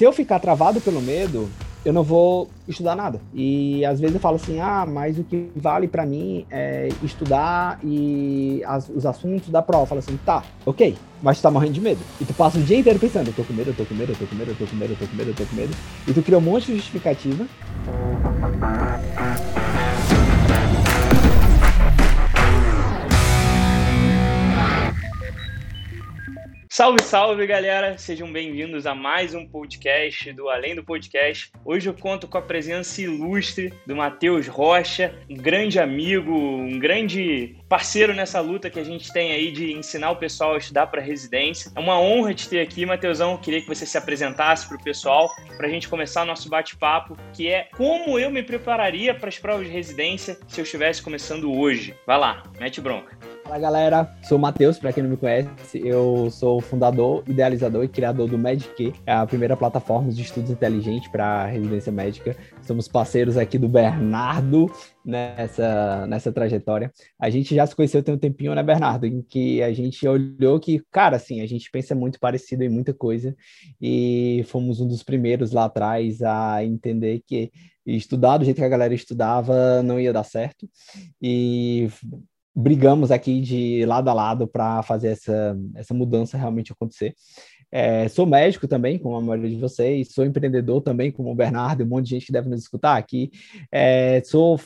se eu ficar travado pelo medo, eu não vou estudar nada. E às vezes eu falo assim, ah, mas o que vale para mim é estudar e as, os assuntos da prova. Eu falo assim, tá, ok, mas tu tá morrendo de medo. E tu passa o dia inteiro pensando, eu tô com medo, eu tô com medo, eu tô com medo, eu tô com medo, eu tô com medo, eu tô com medo. E tu cria um monte de justificativa. Salve, salve, galera! Sejam bem-vindos a mais um podcast do Além do Podcast. Hoje eu conto com a presença ilustre do Matheus Rocha, um grande amigo, um grande parceiro nessa luta que a gente tem aí de ensinar o pessoal a estudar para residência. É uma honra te ter aqui, Matheusão. Queria que você se apresentasse para o pessoal, para a gente começar nosso bate-papo, que é como eu me prepararia para as provas de residência se eu estivesse começando hoje. Vai lá, mete bronca. Fala galera, sou o Matheus, para quem não me conhece, eu sou fundador, idealizador e criador do Medic, é a primeira plataforma de estudos inteligentes para residência médica. Somos parceiros aqui do Bernardo nessa, nessa trajetória. A gente já se conheceu tem um tempinho, né, Bernardo? Em que a gente olhou que, cara, assim, a gente pensa muito parecido em muita coisa e fomos um dos primeiros lá atrás a entender que estudar do jeito que a galera estudava não ia dar certo. E brigamos aqui de lado a lado para fazer essa, essa mudança realmente acontecer. É, sou médico também, como a maioria de vocês, sou empreendedor também, como o Bernardo, um monte de gente que deve nos escutar aqui. É, sou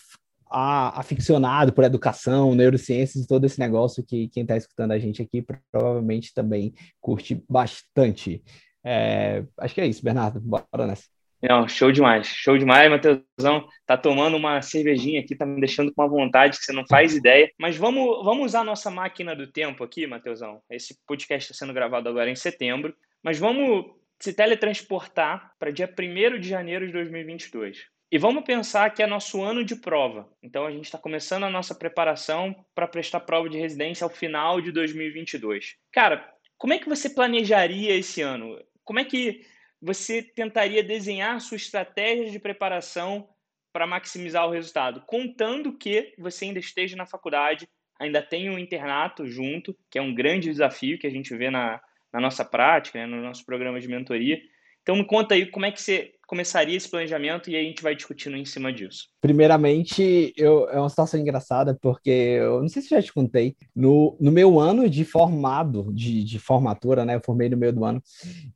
a, aficionado por educação, neurociências e todo esse negócio que quem está escutando a gente aqui provavelmente também curte bastante. É, acho que é isso, Bernardo. Bora nessa. Não, show demais, show demais, Matheusão. Tá tomando uma cervejinha aqui, tá me deixando com uma vontade que você não faz ideia. Mas vamos, vamos usar a nossa máquina do tempo aqui, Matheusão. Esse podcast está sendo gravado agora em setembro, mas vamos se teletransportar para dia 1 de janeiro de 2022. E vamos pensar que é nosso ano de prova. Então a gente está começando a nossa preparação para prestar prova de residência ao final de 2022. Cara, como é que você planejaria esse ano? Como é que você tentaria desenhar sua estratégia de preparação para maximizar o resultado, contando que você ainda esteja na faculdade, ainda tenha um internato junto, que é um grande desafio que a gente vê na, na nossa prática, né, no nosso programa de mentoria. Então me conta aí como é que você começaria esse planejamento e a gente vai discutindo em cima disso. Primeiramente, eu, é uma situação engraçada, porque eu não sei se já te contei, no, no meu ano de formado, de, de formatura, né? Eu formei no meio do ano,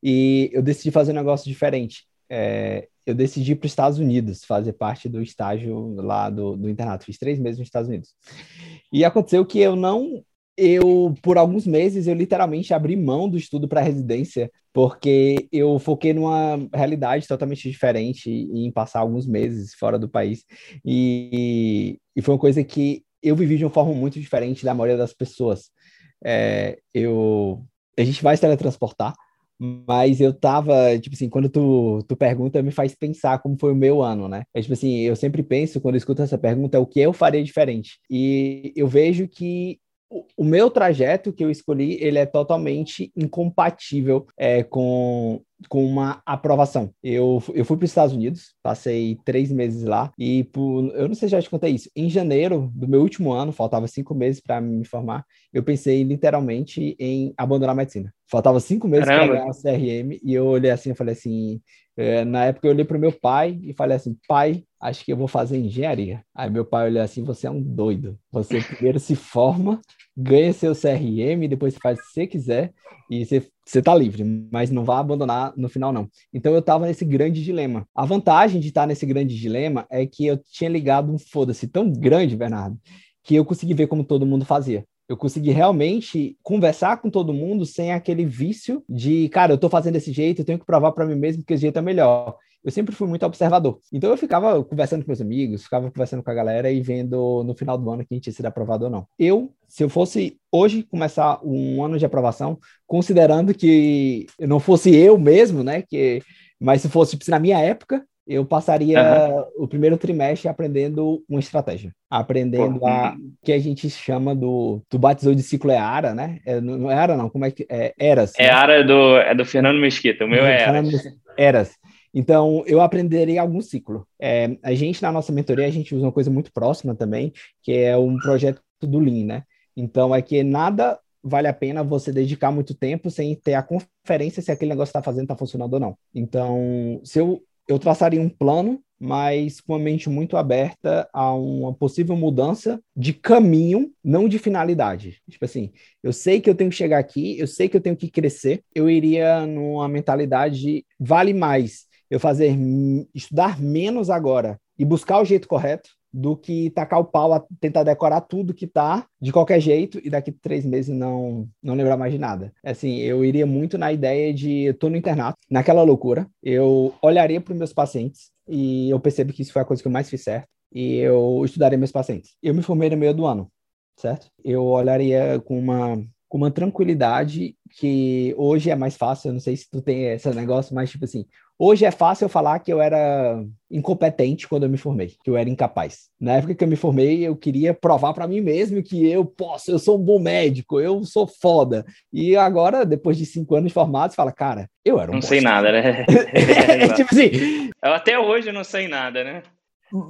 e eu decidi fazer um negócio diferente. É, eu decidi ir para os Estados Unidos, fazer parte do estágio lá do, do internato. Fiz três meses nos Estados Unidos. E aconteceu que eu não eu, por alguns meses, eu literalmente abri mão do estudo para residência, porque eu foquei numa realidade totalmente diferente em passar alguns meses fora do país. E, e foi uma coisa que eu vivi de uma forma muito diferente da maioria das pessoas. É, eu, a gente vai se teletransportar, mas eu tava, tipo assim, quando tu, tu pergunta, me faz pensar como foi o meu ano, né? É tipo assim, eu sempre penso, quando eu escuto essa pergunta, o que eu faria diferente. E eu vejo que o meu trajeto que eu escolhi, ele é totalmente incompatível é, com, com uma aprovação. Eu, eu fui para os Estados Unidos, passei três meses lá, e por, eu não sei se já te contei isso, em janeiro do meu último ano, faltava cinco meses para me formar, eu pensei literalmente em abandonar a medicina. Faltava cinco meses para ganhar o CRM, e eu olhei assim e falei assim, é, na época eu olhei para o meu pai e falei assim, pai, acho que eu vou fazer engenharia. Aí meu pai olhou assim, você é um doido. Você primeiro se forma, ganha seu CRM, depois faz o que você quiser e você, você tá livre, mas não vai abandonar no final não. Então eu tava nesse grande dilema. A vantagem de estar nesse grande dilema é que eu tinha ligado um foda-se tão grande, Bernardo, que eu consegui ver como todo mundo fazia eu consegui realmente conversar com todo mundo sem aquele vício de, cara, eu tô fazendo desse jeito, eu tenho que provar para mim mesmo que esse jeito é melhor. Eu sempre fui muito observador. Então eu ficava conversando com meus amigos, ficava conversando com a galera e vendo no final do ano que a gente ia ser aprovado ou não. Eu, se eu fosse hoje começar um ano de aprovação, considerando que não fosse eu mesmo, né, que mas se fosse tipo, na minha época, eu passaria uhum. o primeiro trimestre aprendendo uma estratégia. Aprendendo a que a gente chama do. Tu batizou de ciclo é ARA, né? É, não é ARA, não. Como é que. É ERAS. É né? ARA do, é do Fernando Mesquita. O meu é ERAS. ERAS. Então, eu aprenderei algum ciclo. É, a gente, na nossa mentoria, a gente usa uma coisa muito próxima também, que é um projeto do Lean, né? Então, é que nada vale a pena você dedicar muito tempo sem ter a conferência se aquele negócio está fazendo, está funcionando ou não. Então, se eu, eu traçaria um plano, mas com a mente muito aberta a uma possível mudança de caminho, não de finalidade. Tipo assim, eu sei que eu tenho que chegar aqui, eu sei que eu tenho que crescer, eu iria numa mentalidade de vale mais eu fazer estudar menos agora e buscar o jeito correto do que tacar o pau a tentar decorar tudo que tá de qualquer jeito e daqui três meses não não lembrar mais de nada. Assim, eu iria muito na ideia de eu tô no internato, naquela loucura, eu olharia para meus pacientes e eu percebo que isso foi a coisa que eu mais fiz certo e eu estudaria meus pacientes. Eu me formei no meio do ano, certo? Eu olharia com uma com uma tranquilidade que hoje é mais fácil, eu não sei se tu tem esse negócio, mas tipo assim, Hoje é fácil eu falar que eu era incompetente quando eu me formei, que eu era incapaz. Na época que eu me formei, eu queria provar para mim mesmo que eu posso, eu sou um bom médico, eu sou foda. E agora, depois de cinco anos formados, fala, cara, eu era um Não sei nada, né? é, tipo assim. Eu até hoje não sei nada, né?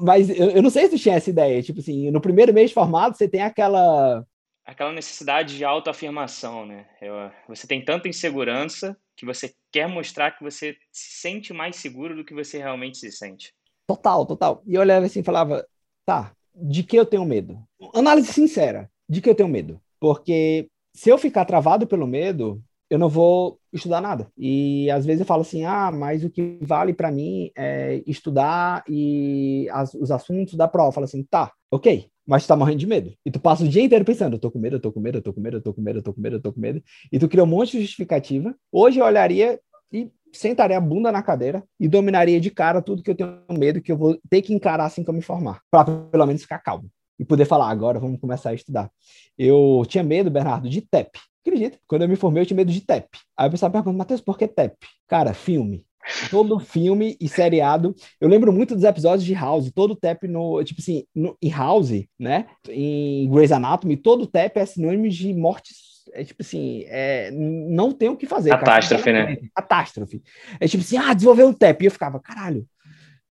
Mas eu, eu não sei se tu tinha essa ideia. Tipo assim, no primeiro mês de formado, você tem aquela aquela necessidade de autoafirmação, né? Eu, você tem tanta insegurança que você quer mostrar que você se sente mais seguro do que você realmente se sente. Total, total. E eu olhava assim e falava, tá, de que eu tenho medo? Análise sincera, de que eu tenho medo? Porque se eu ficar travado pelo medo, eu não vou estudar nada. E às vezes eu falo assim, ah, mas o que vale para mim é estudar e as, os assuntos da prova. Eu falo assim, tá, ok, mas tu tá morrendo de medo. E tu passa o dia inteiro pensando, eu tô com medo, eu tô com medo, eu tô com medo, eu tô com medo, eu tô com medo, eu tô com medo. E tu cria um monte de justificativa. Hoje eu olharia e sentaria a bunda na cadeira e dominaria de cara tudo que eu tenho medo que eu vou ter que encarar assim que eu me formar, para pelo menos ficar calmo e poder falar, agora vamos começar a estudar. Eu tinha medo, Bernardo, de TEP. Acredita? Quando eu me formei, eu tinha medo de TEP. Aí o pessoal pergunta, Matheus, por que TEP? Cara, filme todo filme e seriado. Eu lembro muito dos episódios de House, todo tap no, tipo assim, no, em House, né? Em Grey's Anatomy, todo tap é sinônimo de morte é tipo assim, é, não tem o que fazer. Catástrofe, cara. né? Catástrofe. É tipo assim, ah, desenvolver um TEP. E eu ficava, caralho,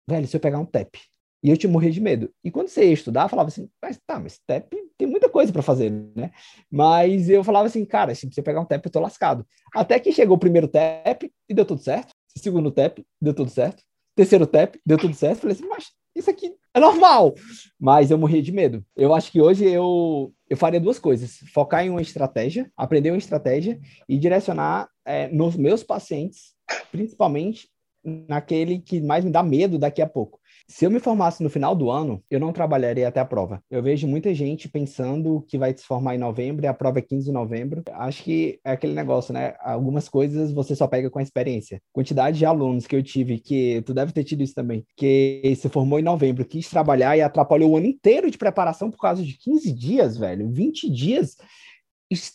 velho, se eu pegar um TEP. E eu te morrer de medo. E quando você ia estudar, eu falava assim, mas tá, mas TEP tem muita coisa para fazer, né? Mas eu falava assim, cara, se você pegar um TEP, eu tô lascado. Até que chegou o primeiro TEP e deu tudo certo. Segundo tap, deu tudo certo. Terceiro tap, deu tudo certo. Falei assim, mas isso aqui é normal. Mas eu morri de medo. Eu acho que hoje eu, eu faria duas coisas: focar em uma estratégia, aprender uma estratégia e direcionar é, nos meus pacientes, principalmente naquele que mais me dá medo daqui a pouco. Se eu me formasse no final do ano, eu não trabalharia até a prova. Eu vejo muita gente pensando que vai se formar em novembro e a prova é 15 de novembro. Acho que é aquele negócio, né? Algumas coisas você só pega com a experiência. Quantidade de alunos que eu tive, que tu deve ter tido isso também, que se formou em novembro, quis trabalhar e atrapalhou o ano inteiro de preparação por causa de 15 dias, velho, 20 dias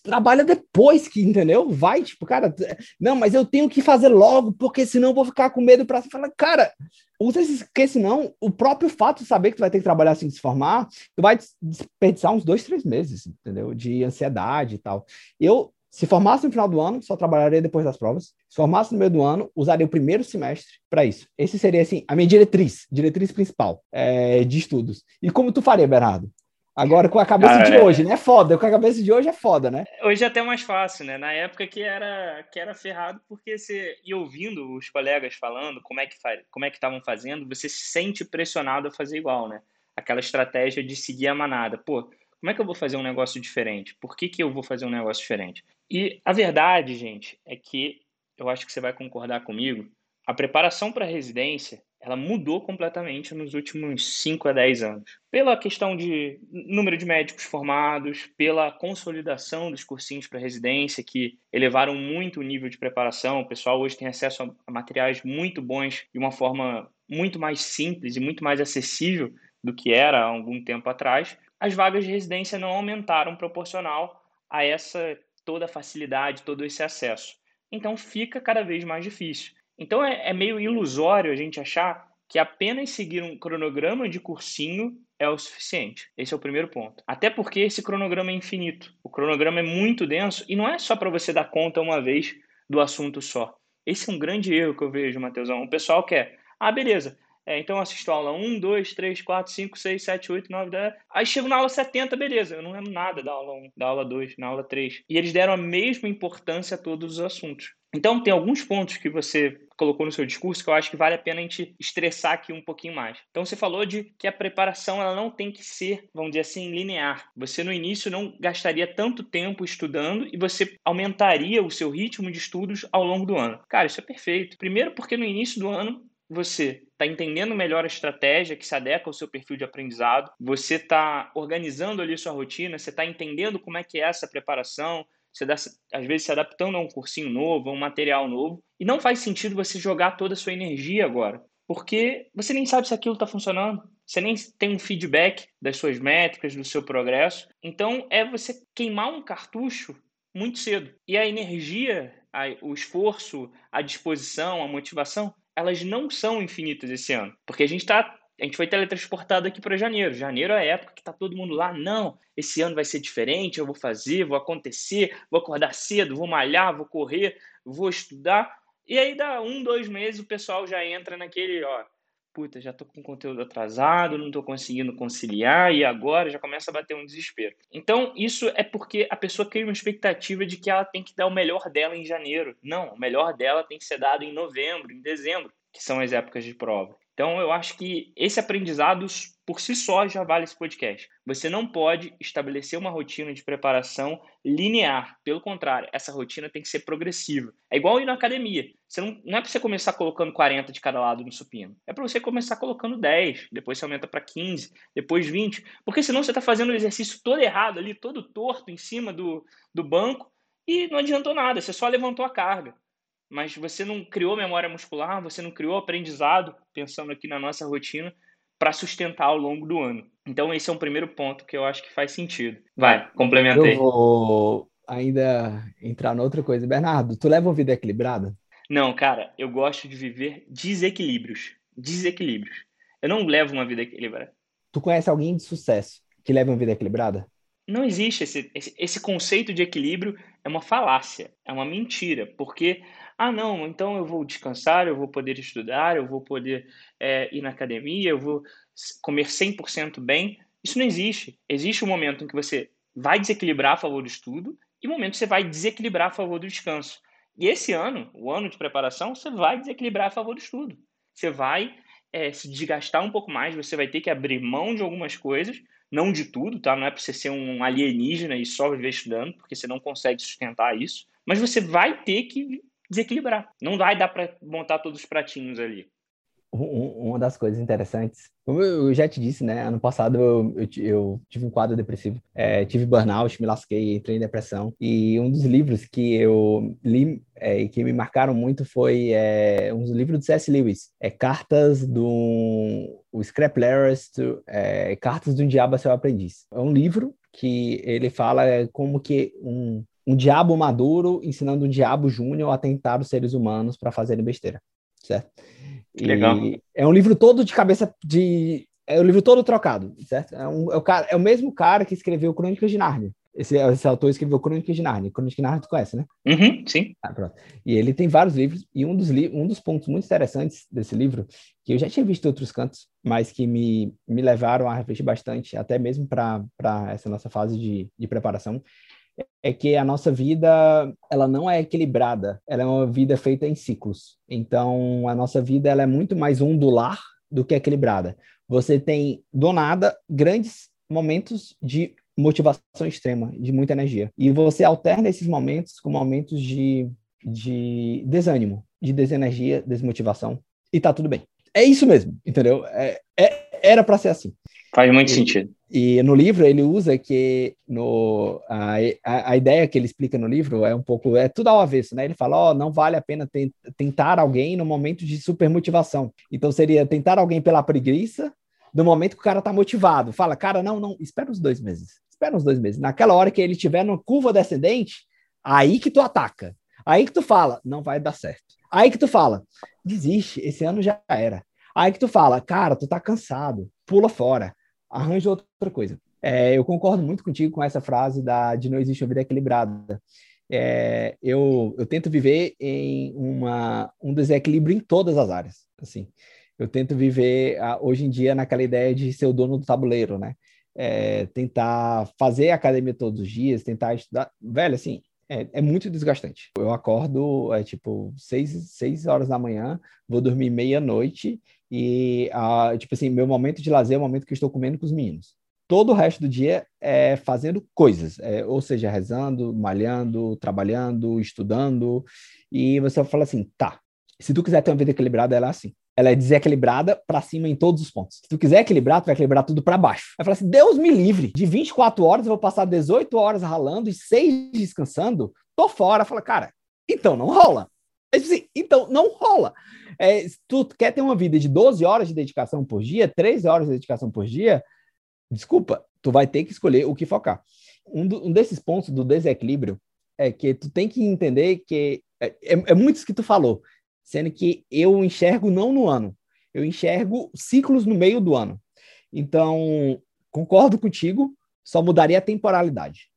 trabalha depois que, entendeu? Vai, tipo, cara, não, mas eu tenho que fazer logo, porque senão eu vou ficar com medo para falar, cara, usa esse, porque senão o próprio fato de saber que tu vai ter que trabalhar assim se formar, tu vai desperdiçar uns dois, três meses, entendeu? De ansiedade e tal. Eu, se formasse no final do ano, só trabalharia depois das provas. Se formasse no meio do ano, usaria o primeiro semestre para isso. Esse seria, assim, a minha diretriz, diretriz principal é, de estudos. E como tu faria, Bernardo? Agora com a cabeça de é. hoje, né? Foda. Com a cabeça de hoje é foda, né? Hoje é até mais fácil, né? Na época que era que era ferrado, porque você ia ouvindo os colegas falando como é que como é que estavam fazendo, você se sente pressionado a fazer igual, né? Aquela estratégia de seguir a manada. Pô, como é que eu vou fazer um negócio diferente? Por que, que eu vou fazer um negócio diferente? E a verdade, gente, é que eu acho que você vai concordar comigo. A preparação para a residência ela mudou completamente nos últimos 5 a 10 anos. Pela questão de número de médicos formados, pela consolidação dos cursinhos para residência, que elevaram muito o nível de preparação. O pessoal hoje tem acesso a materiais muito bons de uma forma muito mais simples e muito mais acessível do que era há algum tempo atrás. As vagas de residência não aumentaram proporcional a essa toda a facilidade, todo esse acesso. Então fica cada vez mais difícil. Então é, é meio ilusório a gente achar que apenas seguir um cronograma de cursinho é o suficiente. Esse é o primeiro ponto. Até porque esse cronograma é infinito. O cronograma é muito denso e não é só para você dar conta uma vez do assunto só. Esse é um grande erro que eu vejo, Matheusão. O pessoal quer, ah, beleza, É, então eu assisto aula 1, 2, 3, 4, 5, 6, 7, 8, 9, 10. Aí chego na aula 70, beleza. Eu não lembro nada da aula 1, da aula 2, na aula 3. E eles deram a mesma importância a todos os assuntos. Então, tem alguns pontos que você colocou no seu discurso que eu acho que vale a pena a gente estressar aqui um pouquinho mais. Então, você falou de que a preparação ela não tem que ser, vamos dizer assim, linear. Você no início não gastaria tanto tempo estudando e você aumentaria o seu ritmo de estudos ao longo do ano. Cara, isso é perfeito. Primeiro, porque no início do ano você está entendendo melhor a estratégia que se adequa ao seu perfil de aprendizado, você está organizando ali sua rotina, você está entendendo como é que é essa preparação, você dá, às vezes se adaptando a um cursinho novo, a um material novo, e não faz sentido você jogar toda a sua energia agora, porque você nem sabe se aquilo está funcionando, você nem tem um feedback das suas métricas, do seu progresso. Então é você queimar um cartucho muito cedo. E a energia, o esforço, a disposição, a motivação, elas não são infinitas esse ano, porque a gente está a gente foi teletransportado aqui para janeiro. Janeiro é a época que está todo mundo lá. Não, esse ano vai ser diferente, eu vou fazer, vou acontecer, vou acordar cedo, vou malhar, vou correr, vou estudar. E aí dá um, dois meses o pessoal já entra naquele, ó, puta, já tô com conteúdo atrasado, não tô conseguindo conciliar e agora já começa a bater um desespero. Então, isso é porque a pessoa cria uma expectativa de que ela tem que dar o melhor dela em janeiro. Não, o melhor dela tem que ser dado em novembro, em dezembro, que são as épocas de prova. Então, eu acho que esse aprendizado por si só já vale esse podcast. Você não pode estabelecer uma rotina de preparação linear. Pelo contrário, essa rotina tem que ser progressiva. É igual ir na academia. Você não, não é para você começar colocando 40 de cada lado no supino. É para você começar colocando 10, depois você aumenta para 15, depois 20. Porque senão você está fazendo o exercício todo errado ali, todo torto em cima do, do banco e não adiantou nada, você só levantou a carga mas você não criou memória muscular, você não criou aprendizado, pensando aqui na nossa rotina, para sustentar ao longo do ano. Então, esse é um primeiro ponto que eu acho que faz sentido. Vai, complementei. Eu vou ainda entrar noutra coisa. Bernardo, tu leva uma vida equilibrada? Não, cara, eu gosto de viver desequilíbrios. Desequilíbrios. Eu não levo uma vida equilibrada. Tu conhece alguém de sucesso que leva uma vida equilibrada? Não existe esse, esse, esse conceito de equilíbrio, é uma falácia, é uma mentira, porque ah, não, então eu vou descansar, eu vou poder estudar, eu vou poder é, ir na academia, eu vou comer 100% bem. Isso não existe. Existe um momento em que você vai desequilibrar a favor do estudo e um momento que você vai desequilibrar a favor do descanso. E esse ano, o ano de preparação, você vai desequilibrar a favor do estudo. Você vai é, se desgastar um pouco mais, você vai ter que abrir mão de algumas coisas, não de tudo, tá? Não é para você ser um alienígena e só viver estudando, porque você não consegue sustentar isso. Mas você vai ter que desequilibrar. Não vai dar para montar todos os pratinhos ali. Uma das coisas interessantes, como eu já te disse, né? Ano passado eu, eu, eu tive um quadro depressivo, é, tive burnout, me lasquei, entrei em depressão. E um dos livros que eu li é, e que me marcaram muito foi é, um livro do C.S. Lewis, é Cartas do o Scrap Letters, é, Cartas do Diabo a Seu Aprendiz. É um livro que ele fala como que um um diabo maduro ensinando um diabo júnior a tentar os seres humanos para fazerem besteira, certo? E Legal. É um livro todo de cabeça de é o livro todo trocado, certo? É, um, é, o cara, é o mesmo cara que escreveu Crônicas de Nárnia. Esse, esse autor escreveu Crônicas de Nárnia. Crônicas de Nárnia tu conhece, né? Uhum, sim. Ah, e ele tem vários livros, e um dos, li um dos pontos muito interessantes desse livro, que eu já tinha visto em outros cantos, mas que me, me levaram a refletir bastante, até mesmo para essa nossa fase de, de preparação, é que a nossa vida ela não é equilibrada, ela é uma vida feita em ciclos. Então a nossa vida ela é muito mais ondular do que equilibrada. Você tem do nada grandes momentos de motivação extrema, de muita energia, e você alterna esses momentos com momentos de, de desânimo, de desenergia, desmotivação, e tá tudo bem. É isso mesmo, entendeu? É, é era para ser assim. Faz muito e, sentido. E no livro ele usa que no, a, a, ideia que ele explica no livro é um pouco, é tudo ao avesso, né? Ele fala, ó, oh, não vale a pena te, tentar alguém no momento de supermotivação. Então seria tentar alguém pela preguiça, no momento que o cara tá motivado. Fala, cara, não, não, espera uns dois meses. Espera uns dois meses. Naquela hora que ele estiver numa curva descendente, aí que tu ataca. Aí que tu fala, não vai dar certo. Aí que tu fala, desiste, esse ano já era. Aí que tu fala, cara, tu tá cansado, pula fora arranja outra coisa. É, eu concordo muito contigo com essa frase da, de não existe uma vida equilibrada. É, eu, eu tento viver em uma, um desequilíbrio em todas as áreas. Assim, Eu tento viver hoje em dia naquela ideia de ser o dono do tabuleiro, né? É, tentar fazer academia todos os dias, tentar estudar. Velho, assim, é, é, muito desgastante. Eu acordo, é tipo, seis, seis horas da manhã, vou dormir meia-noite e, ah, tipo assim, meu momento de lazer é o momento que estou comendo com os meninos. Todo o resto do dia é fazendo coisas, é, ou seja, rezando, malhando, trabalhando, estudando. E você fala assim, tá, se tu quiser ter uma vida equilibrada, ela é assim ela é desequilibrada para cima em todos os pontos. Se tu quiser equilibrar, tu vai equilibrar tudo para baixo. Vai falar assim: Deus me livre, de 24 horas eu vou passar 18 horas ralando e 6 descansando, tô fora. Fala, cara, então não rola. Assim, então não rola. É, se tu quer ter uma vida de 12 horas de dedicação por dia, 13 horas de dedicação por dia, desculpa, tu vai ter que escolher o que focar. Um, do, um desses pontos do desequilíbrio é que tu tem que entender que é, é, é muito isso que tu falou sendo que eu enxergo não no ano, eu enxergo ciclos no meio do ano. Então, concordo contigo, só mudaria a temporalidade.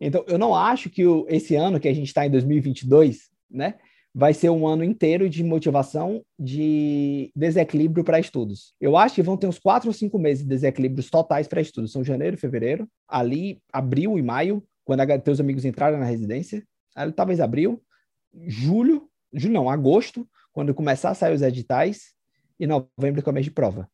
Então, eu não acho que o, esse ano que a gente está em 2022, né, vai ser um ano inteiro de motivação de desequilíbrio para estudos. Eu acho que vão ter uns quatro ou cinco meses de desequilíbrios totais para estudos. São janeiro, fevereiro, ali abril e maio, quando a, teus amigos entraram na residência, ali, talvez abril, julho, julho não, agosto, quando começar a sair os editais, e novembro que é o mês de prova.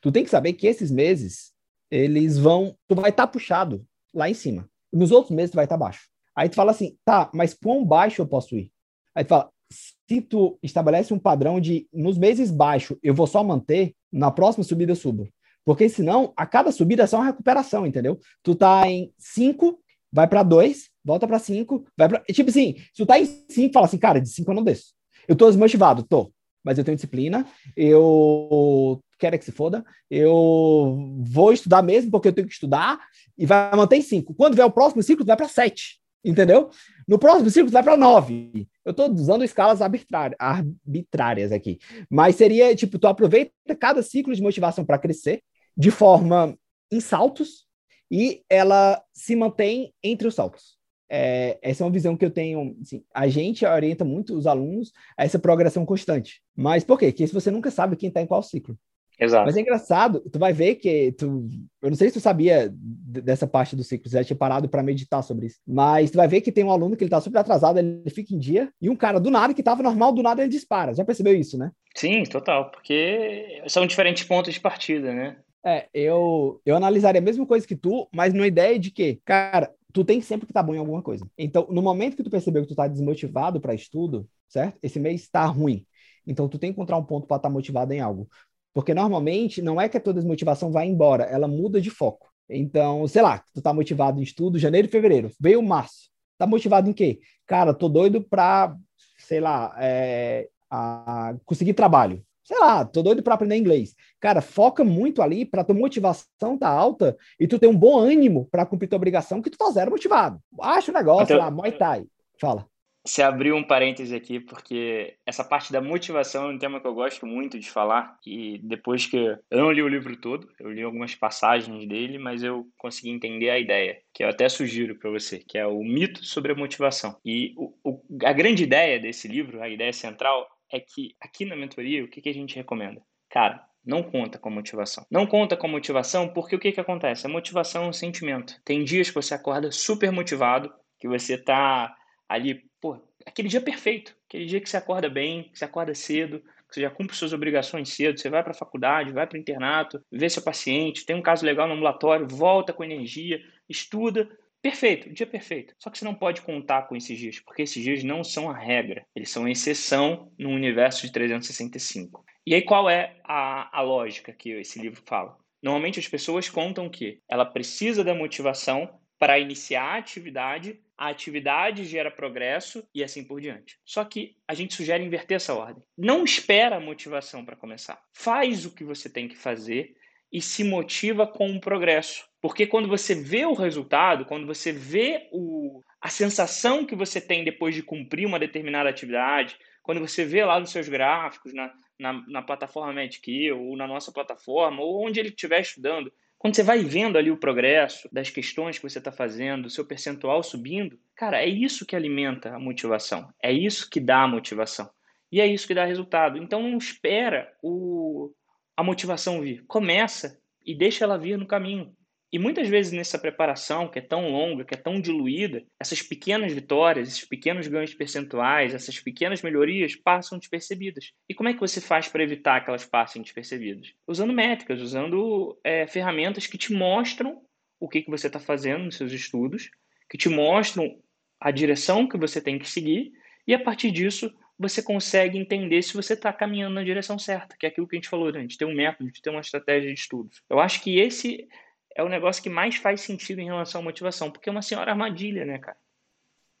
Tu tem que saber que esses meses, eles vão, tu vai estar tá puxado lá em cima. Nos outros meses tu vai estar tá baixo. Aí tu fala assim, tá, mas quão baixo eu posso ir? Aí tu fala, se tu estabelece um padrão de nos meses baixo eu vou só manter, na próxima subida eu subo. Porque senão, a cada subida é só uma recuperação, entendeu? Tu tá em 5, vai para 2, volta para 5, vai para. Tipo assim, se tu tá em 5, fala assim, cara, de 5 eu não desço. Eu tô desmotivado, tô. Mas eu tenho disciplina, eu quero que se foda, eu vou estudar mesmo porque eu tenho que estudar e vai manter em 5. Quando vier o próximo ciclo, vai para 7, entendeu? No próximo ciclo, vai para 9. Eu estou usando escalas arbitrárias aqui. Mas seria, tipo, tu aproveita cada ciclo de motivação para crescer de forma em saltos e ela se mantém entre os saltos. É, essa é uma visão que eu tenho. Assim, a gente orienta muito os alunos a essa progressão constante. Mas por quê? Porque se você nunca sabe quem está em qual ciclo. Exato. Mas é engraçado, tu vai ver que tu. Eu não sei se tu sabia dessa parte do ciclo, já tinha parado para meditar sobre isso. Mas tu vai ver que tem um aluno que ele tá super atrasado, ele fica em dia, e um cara do nada que tava normal, do nada ele dispara. Já percebeu isso, né? Sim, total. Porque são diferentes pontos de partida, né? É, eu, eu analisaria a mesma coisa que tu, mas numa ideia de que, cara, tu tem sempre que estar tá bom em alguma coisa. Então, no momento que tu percebeu que tu tá desmotivado para estudo, certo? Esse mês está ruim. Então, tu tem que encontrar um ponto para estar tá motivado em algo. Porque normalmente não é que a tua desmotivação vai embora, ela muda de foco. Então, sei lá, tu tá motivado em estudo janeiro e fevereiro, veio março. Tá motivado em quê? Cara, tô doido para, sei lá, é, a, conseguir trabalho sei lá, tô doido para aprender inglês. Cara, foca muito ali para tua motivação tá alta e tu ter um bom ânimo para cumprir tua obrigação que tu tá zero motivado. Acha o negócio então, lá, Muay Thai. Fala. Você abriu um parêntese aqui, porque essa parte da motivação é um tema que eu gosto muito de falar. E depois que. Eu não li o livro todo, eu li algumas passagens dele, mas eu consegui entender a ideia, que eu até sugiro para você, que é o mito sobre a motivação. E o, o, a grande ideia desse livro, a ideia central, é que aqui na mentoria, o que, que a gente recomenda? Cara, não conta com motivação. Não conta com motivação porque o que, que acontece? A motivação é um sentimento. Tem dias que você acorda super motivado, que você tá ali, pô, aquele dia perfeito. Aquele dia que você acorda bem, que você acorda cedo, que você já cumpre suas obrigações cedo, você vai para a faculdade, vai para o internato, vê seu paciente, tem um caso legal no ambulatório, volta com energia, estuda, Perfeito, dia perfeito. Só que você não pode contar com esses dias, porque esses dias não são a regra, eles são exceção no universo de 365. E aí qual é a, a lógica que esse livro fala? Normalmente as pessoas contam que ela precisa da motivação para iniciar a atividade, a atividade gera progresso e assim por diante. Só que a gente sugere inverter essa ordem. Não espera a motivação para começar. Faz o que você tem que fazer e se motiva com o progresso. Porque quando você vê o resultado, quando você vê o, a sensação que você tem depois de cumprir uma determinada atividade, quando você vê lá nos seus gráficos, na, na, na plataforma MedKill, ou na nossa plataforma, ou onde ele estiver estudando, quando você vai vendo ali o progresso das questões que você está fazendo, o seu percentual subindo, cara, é isso que alimenta a motivação. É isso que dá a motivação. E é isso que dá resultado. Então não espera o, a motivação vir? Começa e deixa ela vir no caminho. E muitas vezes nessa preparação, que é tão longa, que é tão diluída, essas pequenas vitórias, esses pequenos ganhos percentuais, essas pequenas melhorias passam despercebidas. E como é que você faz para evitar que elas passem despercebidas? Usando métricas, usando é, ferramentas que te mostram o que, que você está fazendo nos seus estudos, que te mostram a direção que você tem que seguir, e a partir disso você consegue entender se você está caminhando na direção certa, que é aquilo que a gente falou, né? a gente tem um método, tem uma estratégia de estudos. Eu acho que esse é o negócio que mais faz sentido em relação à motivação, porque é uma senhora armadilha, né, cara?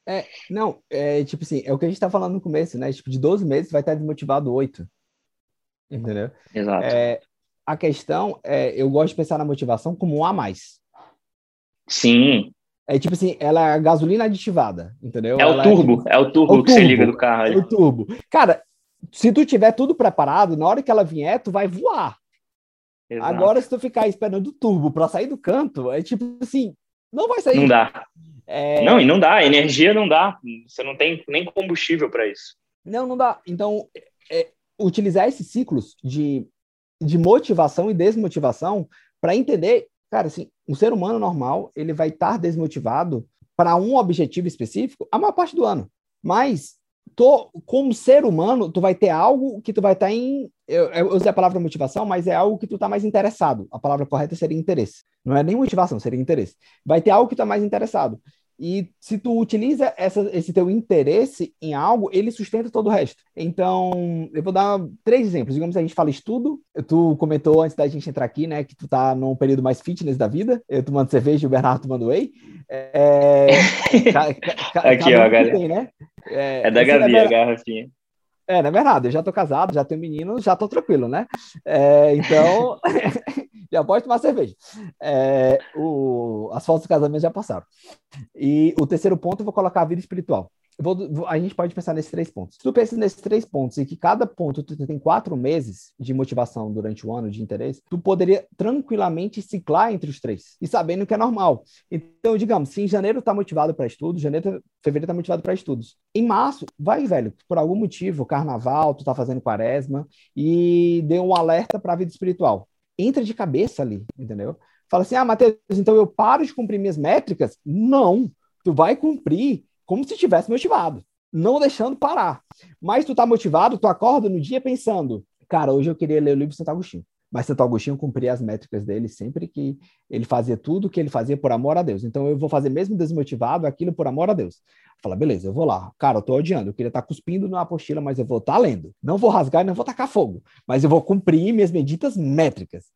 É, não, é tipo assim, é o que a gente tá falando no começo, né? Tipo, de 12 meses vai estar desmotivado 8. Entendeu? Exato. É, a questão é, eu gosto de pensar na motivação como um a mais. Sim. É tipo assim, ela é a gasolina aditivada, entendeu? É ela o turbo, é, é, o turbo é o que turbo, você liga do carro. Ali. É o turbo. Cara, se tu tiver tudo preparado, na hora que ela vier, tu vai voar. Exato. Agora, se tu ficar esperando o turbo para sair do canto, é tipo assim, não vai sair. Não dá. É... Não, e não dá, energia não dá. Você não tem nem combustível para isso. Não, não dá. Então, é, utilizar esses ciclos de, de motivação e desmotivação para entender, cara, assim, um ser humano normal, ele vai estar desmotivado para um objetivo específico a maior parte do ano. Mas tô, como ser humano, tu vai ter algo que tu vai estar tá em. Eu, eu, usei a palavra motivação, mas é algo que tu tá mais interessado. A palavra correta seria interesse. Não é nem motivação, seria interesse. Vai ter algo que tu tá mais interessado. E se tu utiliza essa, esse teu interesse em algo, ele sustenta todo o resto. Então, eu vou dar três exemplos. Digamos que a gente fala estudo. Tu comentou antes da gente entrar aqui, né, que tu tá num período mais fitness da vida. Eu tomando cerveja e o Bernardo tomando whey. É... aqui, ó, galera. Né? É, é da Gabi, é a garrafinha. É, na verdade, eu já tô casado, já tenho menino, já tô tranquilo, né? É, então, já pode tomar cerveja. É, o, as fotos do casamento já passaram. E o terceiro ponto, eu vou colocar a vida espiritual. Vou, a gente pode pensar nesses três pontos. Se tu pensa nesses três pontos e que cada ponto tu tem quatro meses de motivação durante o ano, de interesse, tu poderia tranquilamente ciclar entre os três e sabendo que é normal. Então, digamos, se em janeiro tá motivado para estudos, janeiro, fevereiro tá motivado para estudos. Em março, vai, velho, por algum motivo, carnaval, tu tá fazendo quaresma e deu um alerta para a vida espiritual. Entra de cabeça ali, entendeu? Fala assim: "Ah, Matheus, então eu paro de cumprir minhas métricas?" Não. Tu vai cumprir como se tivesse motivado, não deixando parar. Mas tu tá motivado, tu acorda no dia pensando, cara, hoje eu queria ler o livro de Santo Agostinho. Mas Santo Agostinho cumpria as métricas dele sempre que ele fazia tudo que ele fazia por amor a Deus. Então eu vou fazer mesmo desmotivado aquilo por amor a Deus. Fala, beleza, eu vou lá. Cara, eu tô odiando, eu queria estar tá cuspindo na apostila, mas eu vou estar tá lendo. Não vou rasgar e não vou tacar fogo, mas eu vou cumprir minhas medidas métricas.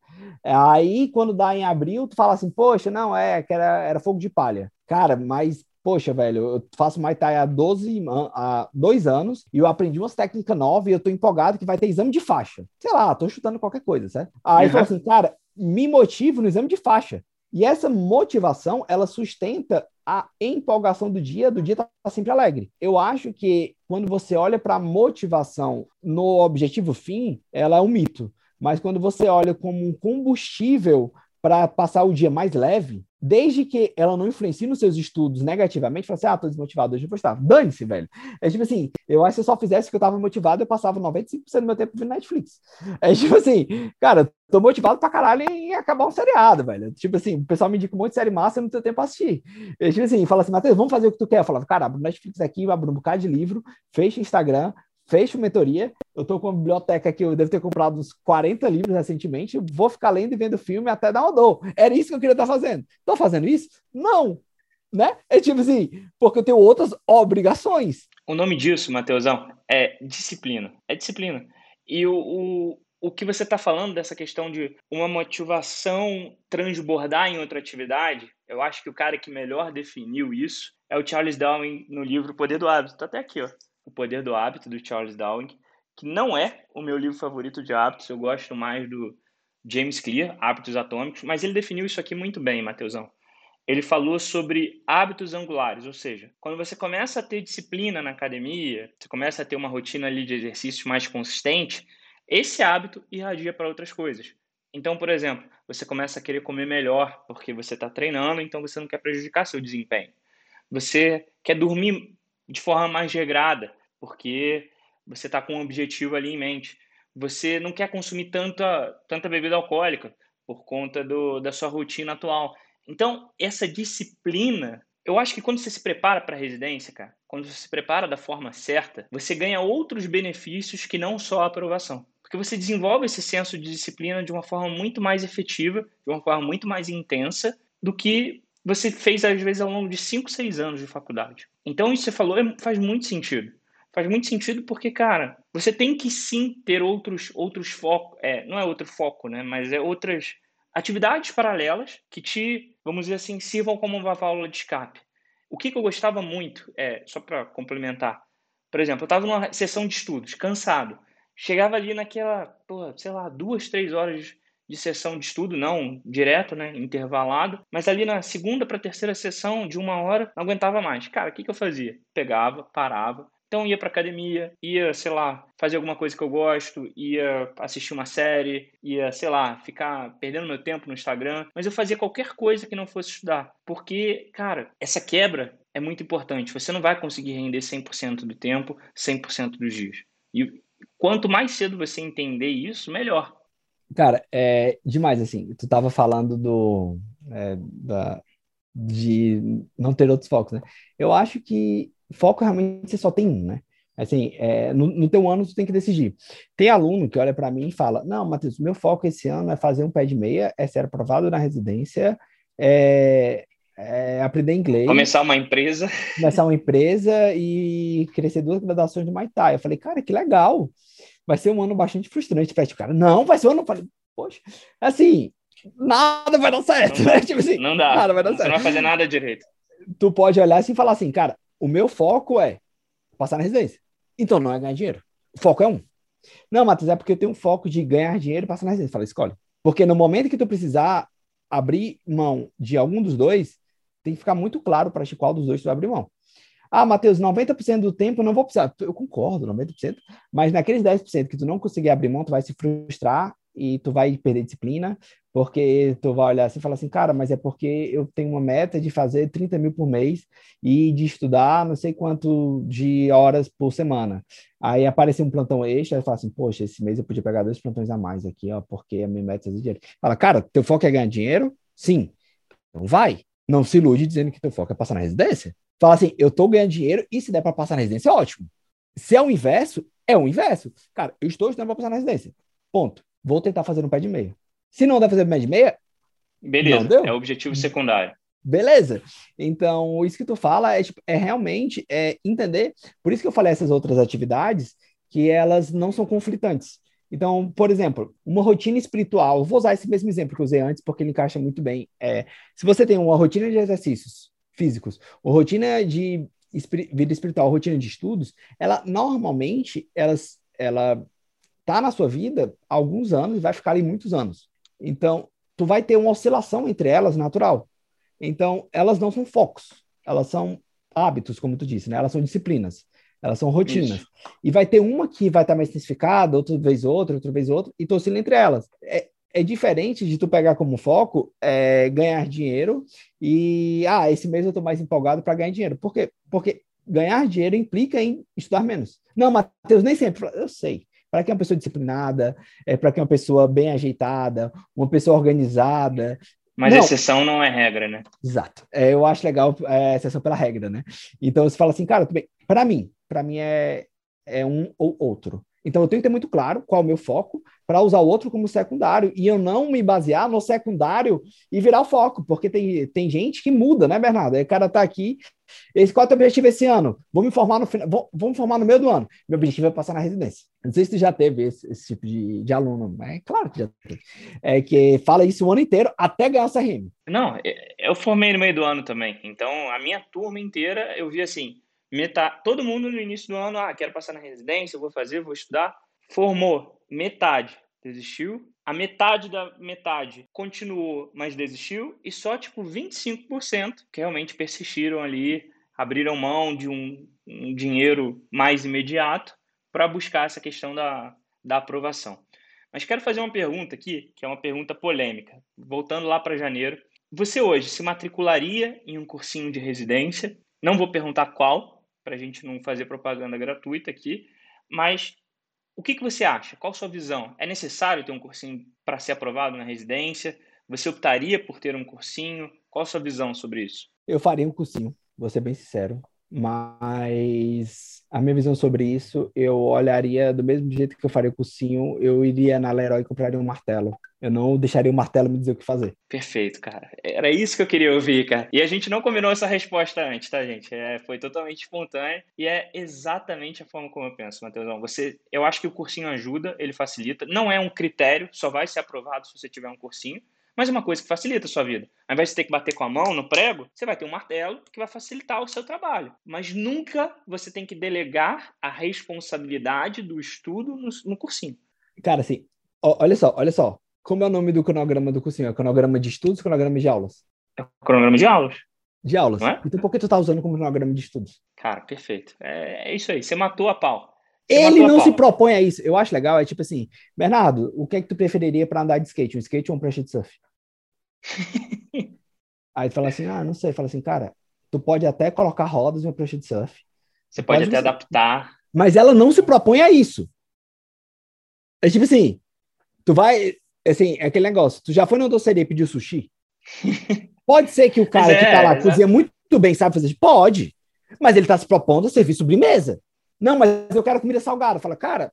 Aí, quando dá em abril, tu fala assim, poxa, não, é, que era, era fogo de palha. Cara, mas poxa, velho, eu faço Muay Thai há 12, há dois anos e eu aprendi umas técnicas novas e eu tô empolgado que vai ter exame de faixa. Sei lá, tô chutando qualquer coisa, certo? Aí uhum. falou assim, cara, me motivo no exame de faixa. E essa motivação, ela sustenta a empolgação do dia, do dia tá sempre alegre. Eu acho que quando você olha para a motivação no objetivo fim, ela é um mito. Mas quando você olha como um combustível para passar o dia mais leve, desde que ela não influencie nos seus estudos negativamente, fala assim, ah, tô desmotivado, hoje vou estar. Dane-se, velho. É tipo assim, eu acho que se eu só fizesse que eu tava motivado, eu passava 95% do meu tempo vendo Netflix. É tipo assim, cara, tô motivado pra caralho em acabar um seriado, velho. Tipo assim, o pessoal me indica um monte de série massa e não tenho tempo pra assistir. É tipo assim, fala assim, Matheus, vamos fazer o que tu quer. Eu falava, cara, abro Netflix aqui, abro um bocado de livro, fecha Instagram, fecho mentoria. Eu estou com uma biblioteca que eu devo ter comprado uns 40 livros recentemente. Vou ficar lendo e vendo filme até dar uma dor. Era isso que eu queria estar fazendo. Estou fazendo isso? Não. Né? É tipo assim, porque eu tenho outras obrigações. O nome disso, Mateusão, é disciplina. É disciplina. E o, o, o que você está falando dessa questão de uma motivação transbordar em outra atividade, eu acho que o cara que melhor definiu isso é o Charles Darwin no livro Poder do Hábito. Está até aqui, ó. O Poder do Hábito, do Charles Darwin, que não é o meu livro favorito de hábitos, eu gosto mais do James Clear, Hábitos Atômicos, mas ele definiu isso aqui muito bem, Mateusão. Ele falou sobre hábitos angulares, ou seja, quando você começa a ter disciplina na academia, você começa a ter uma rotina ali de exercícios mais consistente, esse hábito irradia para outras coisas. Então, por exemplo, você começa a querer comer melhor porque você está treinando, então você não quer prejudicar seu desempenho. Você quer dormir de forma mais regrada, porque você está com um objetivo ali em mente. você não quer consumir tanta, tanta bebida alcoólica por conta do, da sua rotina atual. Então, essa disciplina, eu acho que quando você se prepara para a residência, cara, quando você se prepara da forma certa, você ganha outros benefícios que não só a aprovação. Porque você desenvolve esse senso de disciplina de uma forma muito mais efetiva, de uma forma muito mais intensa do que você fez, às vezes, ao longo de 5, 6 anos de faculdade. Então, isso que você falou é, faz muito sentido. Faz muito sentido porque, cara, você tem que sim ter outros, outros focos. É, não é outro foco, né? Mas é outras atividades paralelas que te, vamos dizer assim, sirvam como uma válvula de escape. O que, que eu gostava muito, é, só para complementar, por exemplo, eu estava numa sessão de estudos, cansado. Chegava ali naquela, pô, sei lá, duas, três horas de sessão de estudo, não direto, né, intervalado, mas ali na segunda para terceira sessão de uma hora, não aguentava mais. Cara, o que, que eu fazia? Pegava, parava, então ia para academia, ia, sei lá, fazer alguma coisa que eu gosto, ia assistir uma série, ia, sei lá, ficar perdendo meu tempo no Instagram, mas eu fazia qualquer coisa que não fosse estudar, porque, cara, essa quebra é muito importante. Você não vai conseguir render 100% do tempo, 100% dos dias. E quanto mais cedo você entender isso, melhor. Cara, é demais, assim, tu tava falando do, é, da, de não ter outros focos, né? Eu acho que foco realmente você só tem um, né? Assim, é, no, no teu ano tu tem que decidir. Tem aluno que olha para mim e fala, não, Matheus, meu foco esse ano é fazer um pé de meia, é ser aprovado na residência, é, é aprender inglês. Começar uma empresa. Começar uma empresa e crescer duas graduações de Muay Eu falei, cara, que legal vai ser um ano bastante frustrante para ti, cara. Não, vai ser um ano. Falei, poxa, assim, nada vai dar certo, não né? Tipo assim, não dá. Nada vai dar Você certo. não vai fazer nada direito. Tu pode olhar assim e falar assim, cara, o meu foco é passar na residência. Então não é ganhar dinheiro. O foco é um. Não, Matheus, é porque eu tenho um foco de ganhar dinheiro e passar na residência. Fala, escolhe. Porque no momento que tu precisar abrir mão de algum dos dois, tem que ficar muito claro para ti qual dos dois tu vai abrir mão. Ah, Matheus, 90% do tempo eu não vou precisar. Eu concordo, 90%, mas naqueles 10% que tu não conseguir abrir mão, tu vai se frustrar e tu vai perder disciplina, porque tu vai olhar assim e falar assim, cara, mas é porque eu tenho uma meta de fazer 30 mil por mês e de estudar não sei quanto de horas por semana. Aí aparece um plantão extra, e fala assim, poxa, esse mês eu podia pegar dois plantões a mais aqui, ó, porque a minha meta é dinheiro. Fala, cara, teu foco é ganhar dinheiro? Sim. Então vai. Não se ilude dizendo que teu foco é passar na residência. Fala assim, eu tô ganhando dinheiro e se der para passar na residência, é ótimo. Se é o inverso, é o inverso. Cara, eu estou estudando para passar na residência. Ponto. Vou tentar fazer um pé de meia. Se não der fazer pé de meia, beleza. É o objetivo secundário. Beleza. Então, isso que tu fala é, tipo, é realmente é entender. Por isso que eu falei essas outras atividades que elas não são conflitantes. Então, por exemplo, uma rotina espiritual, vou usar esse mesmo exemplo que eu usei antes, porque ele encaixa muito bem. É, se você tem uma rotina de exercícios físicos, ou rotina de vida espiritual, rotina de estudos, ela normalmente elas, ela tá na sua vida há alguns anos e vai ficar ali muitos anos. Então, tu vai ter uma oscilação entre elas natural. Então, elas não são focos, elas são hábitos, como tu disse, né? Elas são disciplinas, elas são rotinas. Isso. E vai ter uma que vai estar mais intensificada, outra vez outra, outra vez outra, e tu oscila entre elas. É, é diferente de tu pegar como foco é, ganhar dinheiro e, ah, esse mês eu estou mais empolgado para ganhar dinheiro. Por quê? Porque ganhar dinheiro implica em estudar menos. Não, Matheus, nem sempre. Eu sei. Para quem é uma pessoa disciplinada, é para quem é uma pessoa bem ajeitada, uma pessoa organizada. Mas não. exceção não é regra, né? Exato. É, eu acho legal é, exceção pela regra, né? Então você fala assim, cara, para mim, para mim é, é um ou outro. Então eu tenho que ter muito claro qual é o meu foco para usar o outro como secundário e eu não me basear no secundário e virar o foco, porque tem, tem gente que muda, né, Bernardo? Aí o cara tá aqui, esse, qual é o teu objetivo esse ano? Vou me formar no final, vou, vou me formar no meio do ano. Meu objetivo é passar na residência. Não sei se tu já teve esse, esse tipo de, de aluno, mas é claro que já teve. É que fala isso o ano inteiro até ganhar o CRM. Não, eu formei no meio do ano também. Então, a minha turma inteira, eu vi assim, metade, todo mundo no início do ano, ah, quero passar na residência, vou fazer, vou estudar. Formou metade, desistiu. A metade da metade continuou, mas desistiu. E só, tipo, 25% que realmente persistiram ali, abriram mão de um, um dinheiro mais imediato para buscar essa questão da, da aprovação. Mas quero fazer uma pergunta aqui, que é uma pergunta polêmica. Voltando lá para janeiro, você hoje se matricularia em um cursinho de residência? Não vou perguntar qual, para a gente não fazer propaganda gratuita aqui, mas O que, que você acha? Qual a sua visão? É necessário ter um cursinho para ser aprovado na residência? Você optaria por ter um cursinho? Qual a sua visão sobre isso? Eu faria um cursinho, vou ser bem sincero. Mas a minha visão sobre isso, eu olharia do mesmo jeito que eu faria o cursinho, eu iria na Leroy e compraria um martelo. Eu não deixaria o martelo me dizer o que fazer. Perfeito, cara. Era isso que eu queria ouvir, cara. E a gente não combinou essa resposta antes, tá, gente? É, foi totalmente espontânea e é exatamente a forma como eu penso, Matheusão. Você, eu acho que o cursinho ajuda, ele facilita. Não é um critério, só vai ser aprovado se você tiver um cursinho mas é uma coisa que facilita a sua vida. Ao invés de ter que bater com a mão no prego, você vai ter um martelo que vai facilitar o seu trabalho. Mas nunca você tem que delegar a responsabilidade do estudo no, no cursinho. Cara, assim, ó, olha só, olha só. Como é o nome do cronograma do cursinho? É cronograma de estudos ou cronograma de aulas? É o cronograma de aulas. De aulas. É? Então por que tu tá usando como cronograma de estudos? Cara, perfeito. É, é isso aí. Você matou a pau. Ele não se propõe a isso. Eu acho legal, é tipo assim, Bernardo, o que é que tu preferiria para andar de skate? Um skate ou um prancha de surf? Aí fala assim, ah, não sei. Fala assim, cara, tu pode até colocar rodas em uma prancha de surf. Você pode, pode até adaptar. Mas ela não se propõe a isso. É tipo assim, tu vai, assim, é aquele negócio, tu já foi na doceria e pediu sushi? Pode ser que o cara é, que tá lá é, cozinha muito bem, sabe fazer? Pode. Mas ele tá se propondo a servir sobremesa. Não, mas eu quero comida salgada. Fala, cara,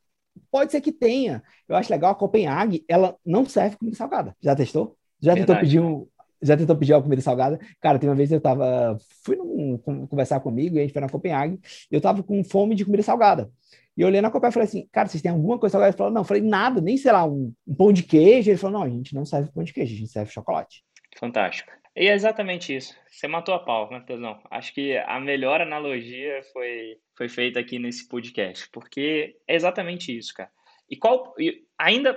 pode ser que tenha. Eu acho legal a Copenhague, ela não serve comida salgada. Já testou? Já Verdade. tentou pedir um, já tentou pedir uma comida salgada? Cara, tem uma vez eu tava, fui num, conversar comigo e a gente foi na Copenhague, e eu tava com fome de comida salgada. E eu olhei na Copenhague e falei assim, cara, vocês têm alguma coisa salgada? Ele falou, não, eu falei, nada, nem, sei lá, um, um, pão de queijo. Ele falou, não, a gente não serve pão de queijo, a gente serve chocolate. Fantástico. E é exatamente isso. Você matou a pau, Matheusão. Acho que a melhor analogia foi, foi feita aqui nesse podcast, porque é exatamente isso, cara. E qual, e ainda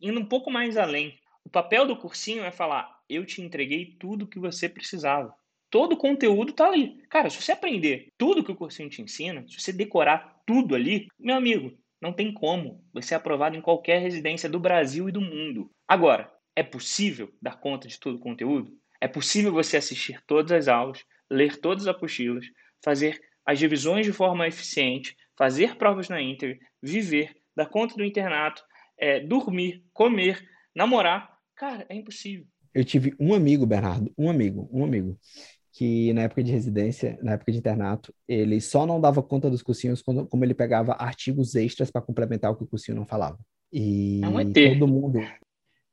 indo um pouco mais além, o papel do cursinho é falar: eu te entreguei tudo que você precisava. Todo o conteúdo tá ali. Cara, se você aprender tudo que o cursinho te ensina, se você decorar tudo ali, meu amigo, não tem como você é aprovado em qualquer residência do Brasil e do mundo. Agora, é possível dar conta de todo o conteúdo? É possível você assistir todas as aulas, ler todas as apostilas, fazer as revisões de forma eficiente, fazer provas na Inter, viver, dar conta do internato, é, dormir, comer, namorar, cara, é impossível. Eu tive um amigo, Bernardo, um amigo, um amigo, que na época de residência, na época de internato, ele só não dava conta dos cursinhos quando, como ele pegava artigos extras para complementar o que o cursinho não falava. E é um ET. todo mundo.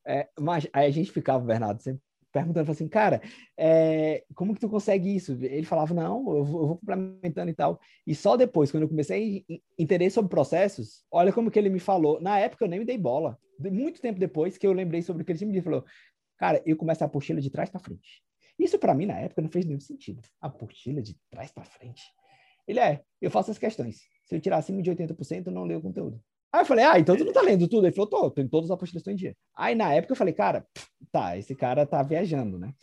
É, mas aí a gente ficava, Bernardo, sempre perguntando assim, cara, é, como que tu consegue isso? Ele falava, não, eu vou, eu vou, complementando e tal. E só depois, quando eu comecei a entender sobre processos, olha como que ele me falou. Na época eu nem me dei bola. Muito tempo depois que eu lembrei sobre o que ele me falou, cara, eu começo a apostila de trás para frente. Isso para mim na época não fez nenhum sentido. A apostila de trás para frente. Ele é, eu faço as questões. Se eu tirar acima de 80%, eu não leio o conteúdo. Aí eu falei, ah, então tu não tá lendo tudo? Ele falou, tô, tô em todas as apostilas estão em dia. Aí na época eu falei, cara, tá, esse cara tá viajando, né?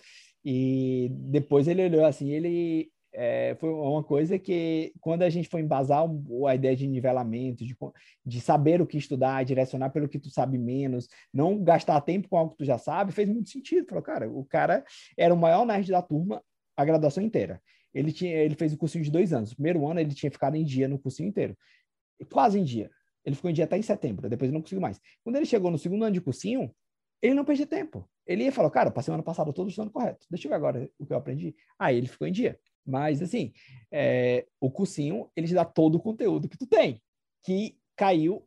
E depois ele olhou assim, ele é, foi uma coisa que quando a gente foi embasar a ideia de nivelamento, de, de saber o que estudar, direcionar pelo que tu sabe menos, não gastar tempo com algo que tu já sabe, fez muito sentido. Falou, cara, o cara era o maior nerd da turma a graduação inteira. Ele, tinha, ele fez o cursinho de dois anos. O primeiro ano ele tinha ficado em dia no cursinho inteiro. Quase em dia. Ele ficou em dia até em setembro, depois ele não conseguiu mais. Quando ele chegou no segundo ano de cursinho, ele não perdia tempo. Ele ia falar, cara, passei o ano passado todo estudando correto. Deixa eu ver agora o que eu aprendi. Aí ele ficou em dia. Mas, assim, é, o cursinho, ele te dá todo o conteúdo que tu tem, que caiu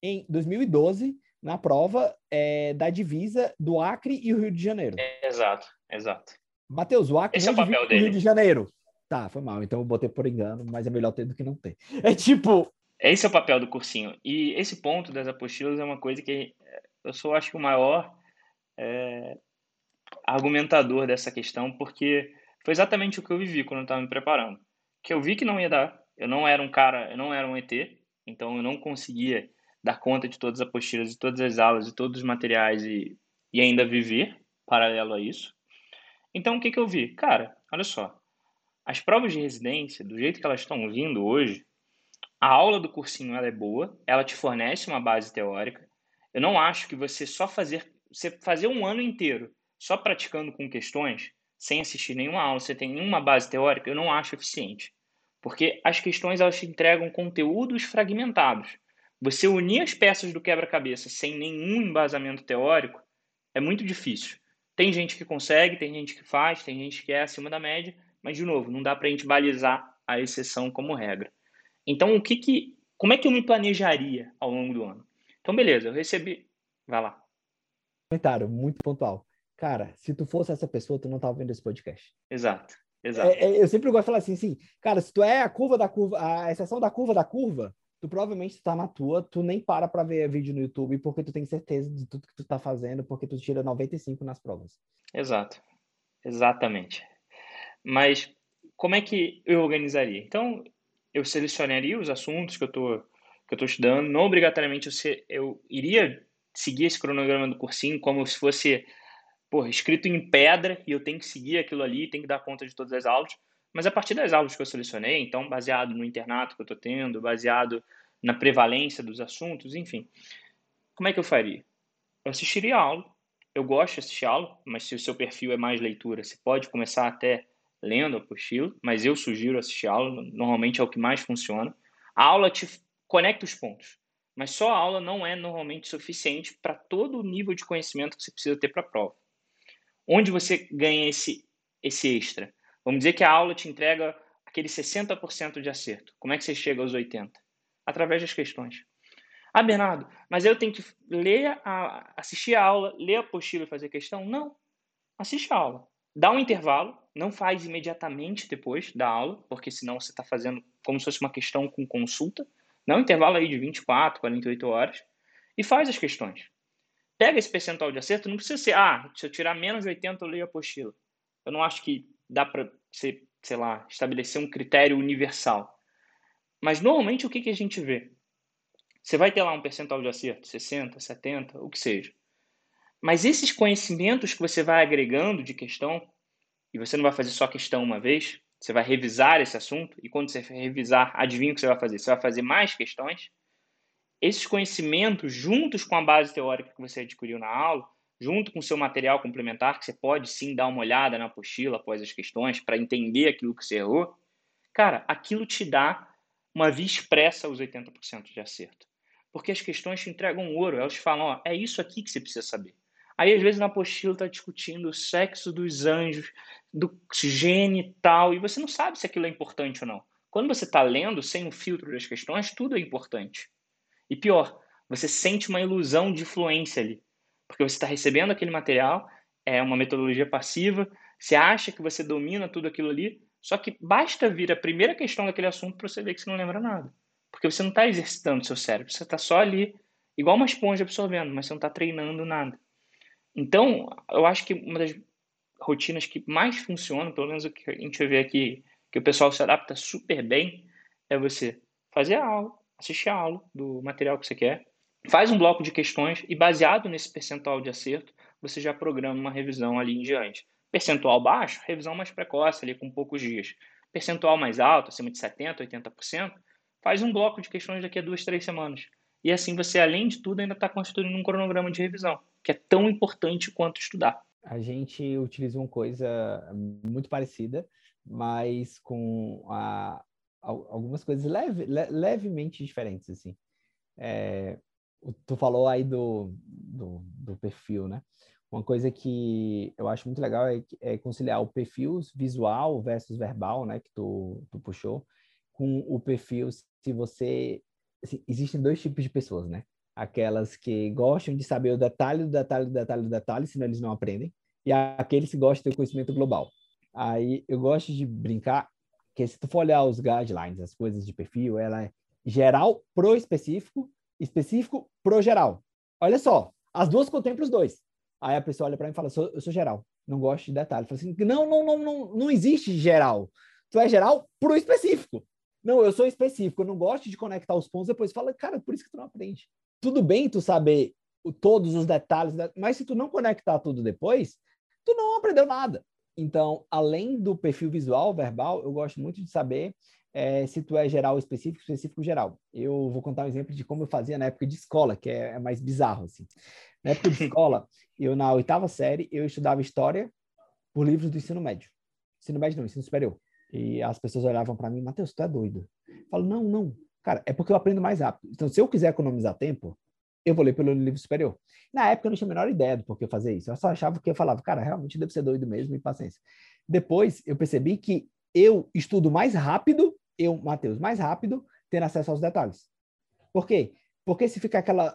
em 2012 na prova é, da divisa do Acre e o Rio de Janeiro. exato, exato. Matheus, o Acre Esse é o papel dele. Rio de Janeiro. Tá, foi mal, então eu botei por engano, mas é melhor ter do que não ter. É tipo... Esse é o papel do cursinho. E esse ponto das apostilas é uma coisa que eu sou, acho que, o maior é, argumentador dessa questão, porque foi exatamente o que eu vivi quando eu estava me preparando. Que eu vi que não ia dar. Eu não era um cara, eu não era um ET, então eu não conseguia dar conta de todas as apostilas, de todas as aulas, de todos os materiais e, e ainda viver paralelo a isso. Então o que, que eu vi? Cara, olha só. As provas de residência, do jeito que elas estão vindo hoje, a aula do cursinho ela é boa, ela te fornece uma base teórica. Eu não acho que você só fazer, você fazer um ano inteiro só praticando com questões sem assistir nenhuma aula, você tem nenhuma base teórica, eu não acho eficiente. Porque as questões elas te entregam conteúdos fragmentados. Você unir as peças do quebra-cabeça sem nenhum embasamento teórico é muito difícil. Tem gente que consegue, tem gente que faz, tem gente que é acima da média, mas, de novo, não dá para a gente balizar a exceção como regra. Então, o que que, como é que eu me planejaria ao longo do ano? Então, beleza, eu recebi. Vai lá. Comentário muito pontual. Cara, se tu fosse essa pessoa, tu não tava vendo esse podcast. Exato. Exato. É, é, eu sempre gosto de falar assim, assim, cara, se tu é a curva da curva, a exceção da curva da curva, tu provavelmente tá na tua, tu nem para para ver vídeo no YouTube porque tu tem certeza de tudo que tu tá fazendo, porque tu tira 95 nas provas. Exato. Exatamente. Mas como é que eu organizaria? Então, eu selecionaria os assuntos que eu tô que eu tô estudando, não obrigatoriamente eu, eu iria seguir esse cronograma do cursinho como se fosse escrito em pedra e eu tenho que seguir aquilo ali, tenho que dar conta de todas as aulas. Mas a partir das aulas que eu selecionei, então baseado no internato que eu estou tendo, baseado na prevalência dos assuntos, enfim, como é que eu faria? Eu assistiria a aula, eu gosto de assistir a aula, mas se o seu perfil é mais leitura, você pode começar até lendo a apostila, mas eu sugiro assistir a aula, normalmente é o que mais funciona. A aula te conecta os pontos, mas só a aula não é normalmente suficiente para todo o nível de conhecimento que você precisa ter para a prova. Onde você ganha esse, esse extra? Vamos dizer que a aula te entrega aquele 60% de acerto. Como é que você chega aos 80%? Através das questões. Ah, Bernardo, mas eu tenho que ler a, assistir a aula, ler a apostila e fazer questão? Não. Assiste a aula. Dá um intervalo, não faz imediatamente depois da aula, porque senão você está fazendo como se fosse uma questão com consulta. Dá um intervalo aí de 24, 48 horas e faz as questões pega esse percentual de acerto, não precisa ser, ah, se eu tirar menos de 80 eu leio a apostila. Eu não acho que dá para você, sei lá, estabelecer um critério universal. Mas normalmente o que, que a gente vê? Você vai ter lá um percentual de acerto, 60, 70, o que seja. Mas esses conhecimentos que você vai agregando de questão, e você não vai fazer só questão uma vez, você vai revisar esse assunto, e quando você revisar, adivinha o que você vai fazer? Você vai fazer mais questões, esses conhecimentos, juntos com a base teórica que você adquiriu na aula, junto com o seu material complementar, que você pode sim dar uma olhada na apostila após as questões, para entender aquilo que você errou, cara, aquilo te dá uma via expressa aos 80% de acerto. Porque as questões te entregam ouro, elas falam, ó, é isso aqui que você precisa saber. Aí, às vezes, na apostila está discutindo o sexo dos anjos, do gene e tal, e você não sabe se aquilo é importante ou não. Quando você está lendo, sem o filtro das questões, tudo é importante. E pior, você sente uma ilusão de fluência ali, porque você está recebendo aquele material, é uma metodologia passiva, você acha que você domina tudo aquilo ali, só que basta vir a primeira questão daquele assunto para você ver que você não lembra nada. Porque você não está exercitando seu cérebro, você está só ali, igual uma esponja absorvendo, mas você não está treinando nada. Então, eu acho que uma das rotinas que mais funcionam, pelo menos o que a gente vê aqui, que o pessoal se adapta super bem, é você fazer a aula, assiste a aula do material que você quer, faz um bloco de questões e, baseado nesse percentual de acerto, você já programa uma revisão ali em diante. Percentual baixo, revisão mais precoce, ali com poucos dias. Percentual mais alto, acima de 70%, 80%, faz um bloco de questões daqui a duas, três semanas. E assim você, além de tudo, ainda está construindo um cronograma de revisão, que é tão importante quanto estudar. A gente utiliza uma coisa muito parecida, mas com a, algumas coisas leve, le, levemente diferentes, assim. É, tu falou aí do, do, do, perfil, né? Uma coisa que eu acho muito legal é, é, conciliar o perfil visual versus verbal, né? Que tu, tu puxou, com o perfil se você... Assim, existem dois tipos de pessoas, né? Aquelas que gostam de saber o detalhe do detalhe do detalhe do detalhe, senão eles não aprendem. E aqueles que gostam de ter conhecimento global. Aí eu gosto de brincar que se tu for olhar os guidelines, as coisas de perfil, ela é geral pro específico, específico pro geral. Olha só, as duas contemplam os dois. Aí a pessoa olha para mim e fala, sou, eu sou geral, não gosto de detalhe. Fala assim, não, não, não, não, não existe geral. Tu é geral pro específico. Não, eu sou específico, eu não gosto de conectar os pontos, depois fala, cara, por isso que tu não aprende. Tudo bem tu saber o, todos os detalhes, mas se tu não conectar tudo depois, tu não aprendeu nada. Então, além do perfil visual, verbal, eu gosto muito de saber é, se tu é geral específico, específico geral. Eu vou contar um exemplo de como eu fazia na época de escola, que é, é mais bizarro, assim. Na época de escola, eu na oitava série, eu estudava história por livros do ensino médio. Ensino médio não, ensino superior. E as pessoas olhavam para mim, Matheus, tu é doido. Eu falo, não, não, Cara, é porque eu aprendo mais rápido. Então, se eu quiser economizar tempo, eu vou ler pelo livro superior. Na época eu não tinha a menor ideia do porquê fazer isso. Eu só achava que eu falava, cara, realmente deve ser doido mesmo e paciência. Depois eu percebi que eu estudo mais rápido, eu, Matheus, mais rápido, tendo acesso aos detalhes. Por quê? Porque se ficar aquela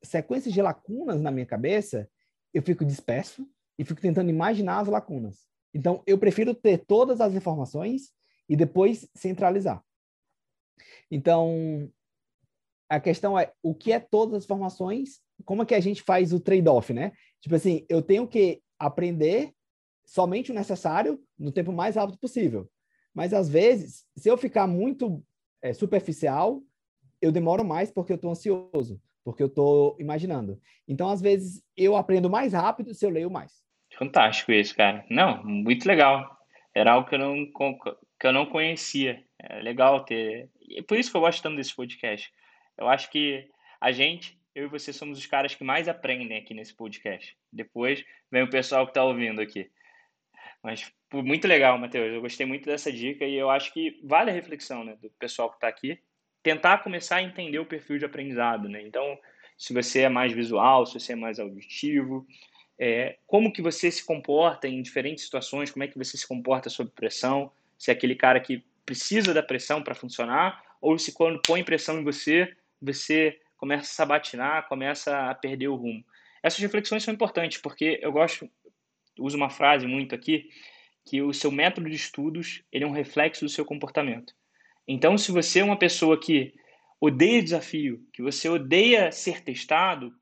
sequência de lacunas na minha cabeça, eu fico disperso e fico tentando imaginar as lacunas. Então, eu prefiro ter todas as informações e depois centralizar. Então, a questão é o que é todas as informações, como é que a gente faz o trade-off, né? Tipo assim, eu tenho que aprender somente o necessário no tempo mais rápido possível. Mas às vezes, se eu ficar muito é, superficial, eu demoro mais porque eu estou ansioso, porque eu estou imaginando. Então, às vezes, eu aprendo mais rápido se eu leio mais. Fantástico isso, cara. Não, muito legal. Era algo que eu não, que eu não conhecia. É legal ter. E por isso que eu gosto tanto desse podcast. Eu acho que a gente, eu e você, somos os caras que mais aprendem aqui nesse podcast. Depois vem o pessoal que está ouvindo aqui. Mas muito legal, Matheus. Eu gostei muito dessa dica e eu acho que vale a reflexão né, do pessoal que está aqui. Tentar começar a entender o perfil de aprendizado. Né? Então, se você é mais visual, se você é mais auditivo, é, como que você se comporta em diferentes situações, como é que você se comporta sob pressão, se é aquele cara que precisa da pressão para funcionar, ou se quando põe pressão em você, você começa a sabatinar, começa a perder o rumo. Essas reflexões são importantes, porque eu gosto, uso uma frase muito aqui, que o seu método de estudos ele é um reflexo do seu comportamento. Então, se você é uma pessoa que odeia desafio, que você odeia ser testado,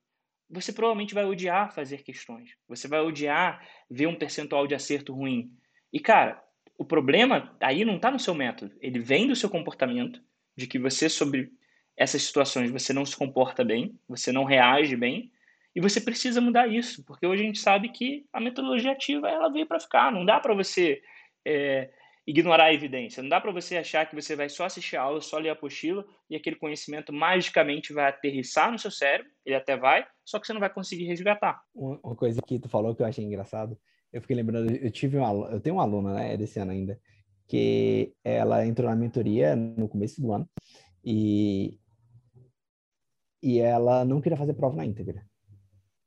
você provavelmente vai odiar fazer questões. Você vai odiar ver um percentual de acerto ruim. E, cara, o problema aí não está no seu método. Ele vem do seu comportamento, de que você, sobre essas situações você não se comporta bem, você não reage bem, e você precisa mudar isso, porque hoje a gente sabe que a metodologia ativa ela veio para ficar. Não dá para você é, ignorar a evidência, não dá para você achar que você vai só assistir a aula, só ler a apostila e aquele conhecimento magicamente vai aterrissar no seu cérebro, ele até vai, só que você não vai conseguir resgatar. Uma coisa que tu falou que eu achei engraçado, eu fiquei lembrando, eu tive uma, eu tenho uma aluna, né, desse ano ainda, que ela entrou na mentoria no começo do ano e e ela não queria fazer prova na íntegra.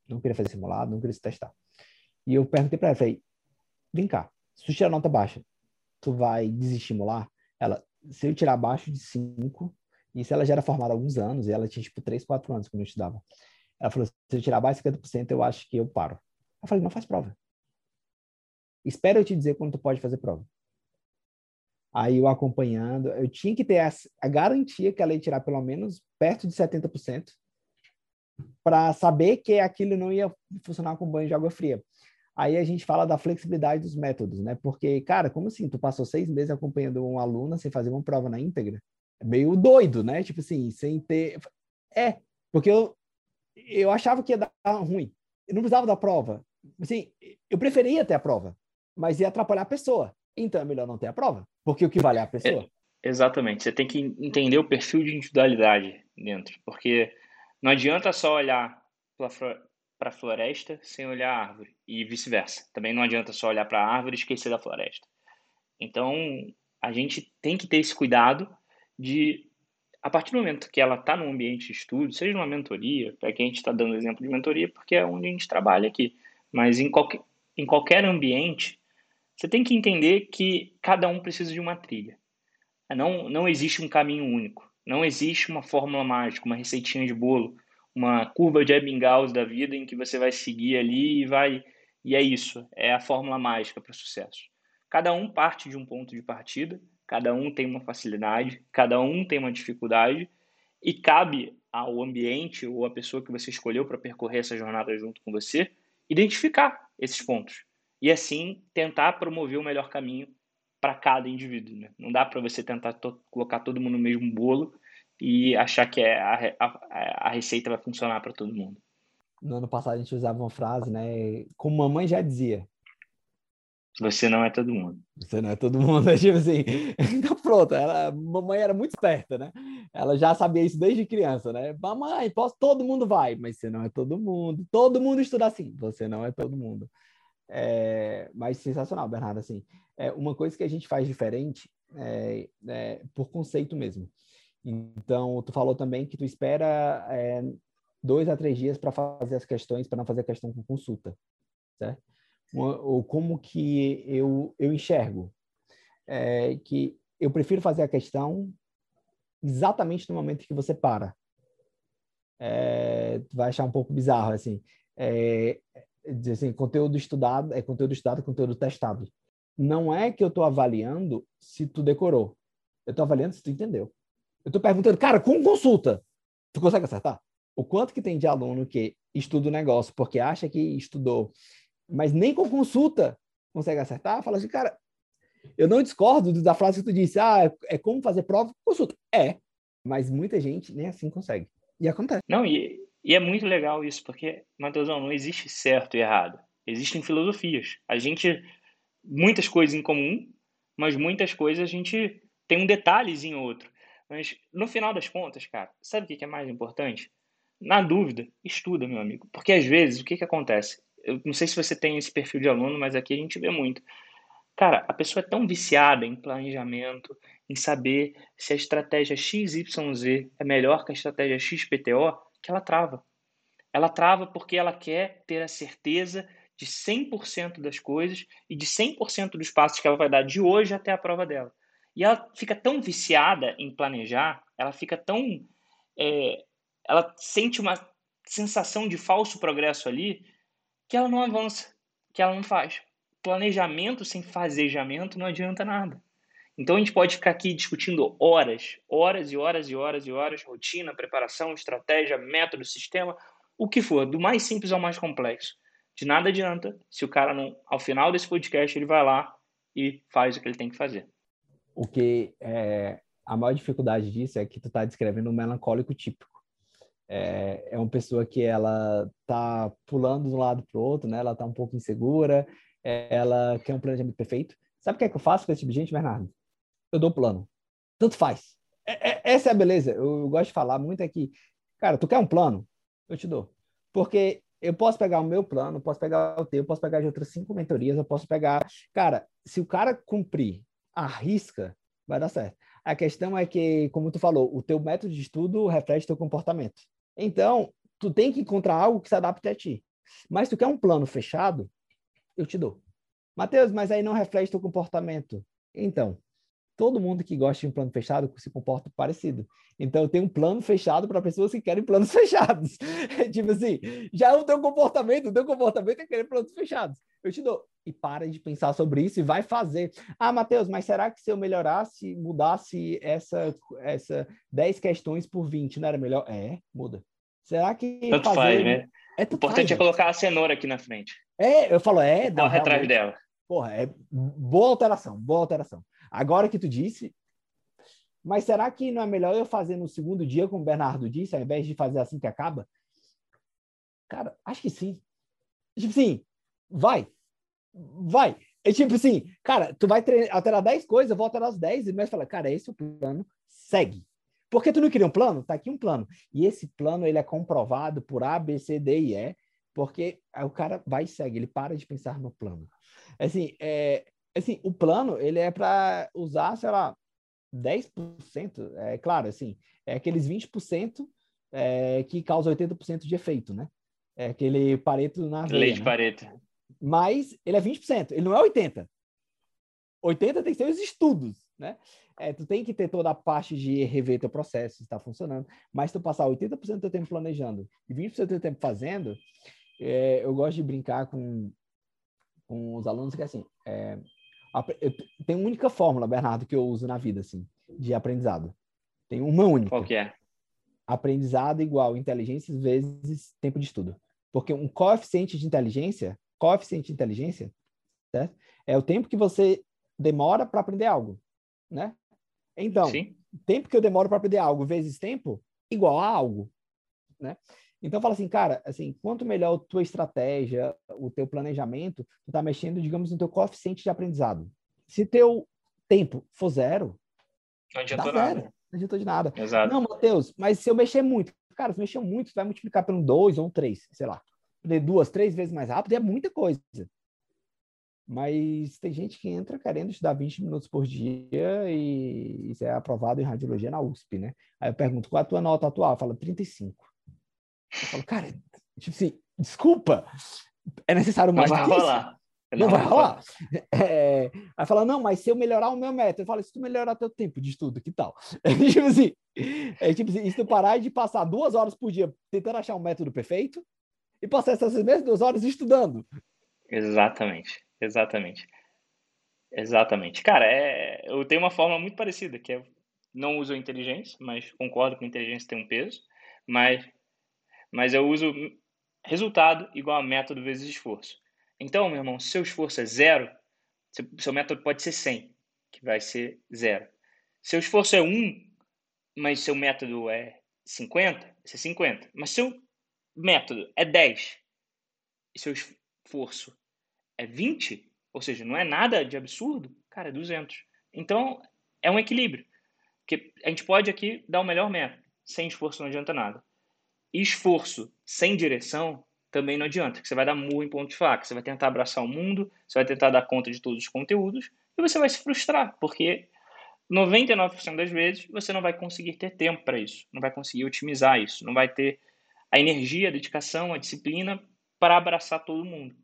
Não queria fazer simulado, não queria se testar. E eu perguntei para ela, falei, vem cá, se tu tirar nota baixa, tu vai desestimular? Ela, se eu tirar abaixo de 5, isso ela já era formada há alguns anos, e ela tinha tipo 3, 4 anos quando eu estudava. Ela falou, se eu tirar abaixo de 50%, eu acho que eu paro. Eu falei, não faz prova. Espera eu te dizer quando tu pode fazer prova. Aí eu acompanhando, eu tinha que ter a, a garantia que ela ia tirar pelo menos perto de 70% para saber que aquilo não ia funcionar com banho de água fria. Aí a gente fala da flexibilidade dos métodos, né? Porque, cara, como assim? Tu passou seis meses acompanhando um aluno sem fazer uma prova na íntegra? É meio doido, né? Tipo assim, sem ter. É, porque eu, eu achava que ia dar ruim. Eu não precisava da prova. Assim, eu preferia ter a prova, mas ia atrapalhar a pessoa. Então é melhor não ter a prova. Porque o que vale é a pessoa. É, exatamente. Você tem que entender o perfil de individualidade dentro. Porque não adianta só olhar para a floresta sem olhar a árvore. E vice-versa. Também não adianta só olhar para a árvore e esquecer da floresta. Então, a gente tem que ter esse cuidado de, a partir do momento que ela está no ambiente de estudo, seja numa mentoria, para quem a gente está dando exemplo de mentoria, porque é onde a gente trabalha aqui, mas em qualquer, em qualquer ambiente, você tem que entender que cada um precisa de uma trilha. Não, não existe um caminho único. Não existe uma fórmula mágica, uma receitinha de bolo, uma curva de Ebbinghaus da vida em que você vai seguir ali e vai e é isso, é a fórmula mágica para sucesso. Cada um parte de um ponto de partida, cada um tem uma facilidade, cada um tem uma dificuldade e cabe ao ambiente ou à pessoa que você escolheu para percorrer essa jornada junto com você identificar esses pontos e assim tentar promover o melhor caminho para cada indivíduo. Né? Não dá para você tentar to colocar todo mundo no mesmo bolo e achar que é a, a, a receita vai funcionar para todo mundo. No ano passado a gente usava uma frase, né? Como mamãe já dizia. Você não é todo mundo. Você não é todo mundo, é tipo assim. Então pronto, ela, mamãe era muito esperta, né? Ela já sabia isso desde criança, né? Mamãe, posso, todo mundo vai, mas você não é todo mundo. Todo mundo estuda assim, você não é todo mundo. É, mas sensacional, Bernardo. Assim, é uma coisa que a gente faz diferente é, é, por conceito mesmo. Então, tu falou também que tu espera é, dois a três dias para fazer as questões, para não fazer a questão com consulta, certo? Ou como que eu, eu enxergo? É, que eu prefiro fazer a questão exatamente no momento que você para. É, tu vai achar um pouco bizarro, assim. É, assim, conteúdo estudado é conteúdo estudado, conteúdo testado. Não é que eu estou avaliando se tu decorou. Eu estou avaliando se tu entendeu. Eu estou perguntando, cara, com consulta, tu consegue acertar? O quanto que tem de aluno que estuda o negócio porque acha que estudou, mas nem com consulta consegue acertar? Fala assim, cara, eu não discordo da frase que tu disse, ah, é como fazer prova com consulta. É, mas muita gente nem assim consegue. E acontece. Não, e, e é muito legal isso, porque, Matheusão, não existe certo e errado. Existem filosofias. A gente, muitas coisas em comum, mas muitas coisas a gente tem um detalhezinho ou outro. Mas no final das contas, cara, sabe o que é mais importante? Na dúvida, estuda, meu amigo. Porque às vezes, o que, que acontece? Eu não sei se você tem esse perfil de aluno, mas aqui a gente vê muito. Cara, a pessoa é tão viciada em planejamento, em saber se a estratégia XYZ é melhor que a estratégia XPTO, que ela trava. Ela trava porque ela quer ter a certeza de 100% das coisas e de 100% dos passos que ela vai dar de hoje até a prova dela. E ela fica tão viciada em planejar, ela fica tão. É, ela sente uma sensação de falso progresso ali que ela não avança, que ela não faz. Planejamento sem fazejamento não adianta nada. Então a gente pode ficar aqui discutindo horas, horas e horas e horas e horas, rotina, preparação, estratégia, método, sistema, o que for, do mais simples ao mais complexo. De nada adianta se o cara não, ao final desse podcast ele vai lá e faz o que ele tem que fazer. O que é, a maior dificuldade disso é que tu está descrevendo um melancólico típico. É, é uma pessoa que ela tá pulando de um lado para outro, né? Ela tá um pouco insegura, ela quer um planejamento perfeito. Sabe o que é que eu faço com esse tipo de gente, Bernardo? Eu dou plano. Tanto faz. É, é, essa é a beleza. Eu, eu gosto de falar muito aqui. Cara, tu quer um plano? Eu te dou. Porque eu posso pegar o meu plano, posso pegar o teu, eu posso pegar de outras cinco mentorias, eu posso pegar. Cara, se o cara cumprir arrisca, vai dar certo. A questão é que, como tu falou, o teu método de estudo reflete teu comportamento. Então, tu tem que encontrar algo que se adapte a ti. Mas tu quer um plano fechado, eu te dou. Mateus, mas aí não reflete teu comportamento. Então, todo mundo que gosta de um plano fechado se comporta parecido. Então, eu tenho um plano fechado para pessoas que querem planos fechados. tipo assim, já é o teu comportamento, o teu comportamento é querer planos fechados. Eu te dou. E para de pensar sobre isso e vai fazer. Ah, Matheus, mas será que se eu melhorasse, mudasse essa, essa 10 questões por 20, não era melhor? É, muda. Será que. Tanto fazer... faz, né? É, o importante faz, é colocar a cenoura aqui na frente. É, eu falo, é. Corre atrás dela. Porra, é boa alteração, boa alteração. Agora que tu disse, mas será que não é melhor eu fazer no segundo dia, como o Bernardo disse, ao invés de fazer assim que acaba? Cara, acho que sim. Tipo assim, vai. Vai. É tipo assim, cara, tu vai alterar 10 coisas, eu vou alterar as 10, e mais fala, cara, esse é o plano, segue. Porque tu não queria um plano? Tá aqui um plano. E esse plano, ele é comprovado por A, B, C, D e E, porque o cara vai e segue, ele para de pensar no plano. Assim, é, assim o plano, ele é para usar, sei lá, 10%, é claro, assim, é aqueles 20% é, que causa 80% de efeito, né? É aquele pareto na veia, Lei de né? pareto. Mas ele é 20%, ele não é 80%. 80% tem que ser os estudos, né? É, tu tem que ter toda a parte de rever teu processo, se está funcionando, mas tu passar 80% do teu tempo planejando e 20% do teu tempo fazendo, é, eu gosto de brincar com, com os alunos que é assim, é, tem uma única fórmula, Bernardo, que eu uso na vida, assim, de aprendizado. Tem uma única. Qual que é? Aprendizado igual inteligência vezes tempo de estudo. Porque um coeficiente de inteligência, coeficiente de inteligência, certo? É o tempo que você demora para aprender algo, né? Então, Sim. tempo que eu demoro para aprender algo vezes tempo igual a algo, né? Então fala assim, cara, assim, quanto melhor a tua estratégia, o teu planejamento, tu tá mexendo, digamos, no teu coeficiente de aprendizado. Se teu tempo for zero, não adiantou nada. Zero, não adiantou de nada. Exato. Não, Matheus, mas se eu mexer muito, cara, se mexer muito, tu vai multiplicar pelo dois ou um três, sei lá. Duas, três vezes mais rápido é muita coisa. Mas tem gente que entra querendo estudar 20 minutos por dia e isso é aprovado em radiologia na USP, né? Aí eu pergunto, qual é a tua nota atual? Fala 35. Eu falo, cara, tipo assim, desculpa, é necessário mais Não vai rolar. Não, vai rolar. É, aí fala, não, mas se eu melhorar o meu método, eu falo, se tu melhorar teu tempo de estudo, que tal? É, tipo assim, é tipo assim, se tu parar de passar duas horas por dia tentando achar um método perfeito e passar essas mesmas duas horas estudando. Exatamente, exatamente. Exatamente. Cara, é, eu tenho uma forma muito parecida, que é não uso inteligência, mas concordo que a inteligência tem um peso, mas, mas eu uso resultado igual a método vezes esforço. Então, meu irmão, se seu esforço é zero, seu método pode ser 100, que vai ser zero. Seu esforço é 1, mas seu método é 50, vai ser 50. Mas seu método é 10 e seu esforço é 20, ou seja, não é nada de absurdo, cara, é 200. Então, é um equilíbrio. Que a gente pode aqui dar o melhor método. Sem esforço não adianta nada. Esforço sem direção também não adianta, que você vai dar murro em ponto de faca, você vai tentar abraçar o mundo, você vai tentar dar conta de todos os conteúdos e você vai se frustrar, porque 99% das vezes você não vai conseguir ter tempo para isso, não vai conseguir otimizar isso, não vai ter a energia, a dedicação, a disciplina para abraçar todo mundo.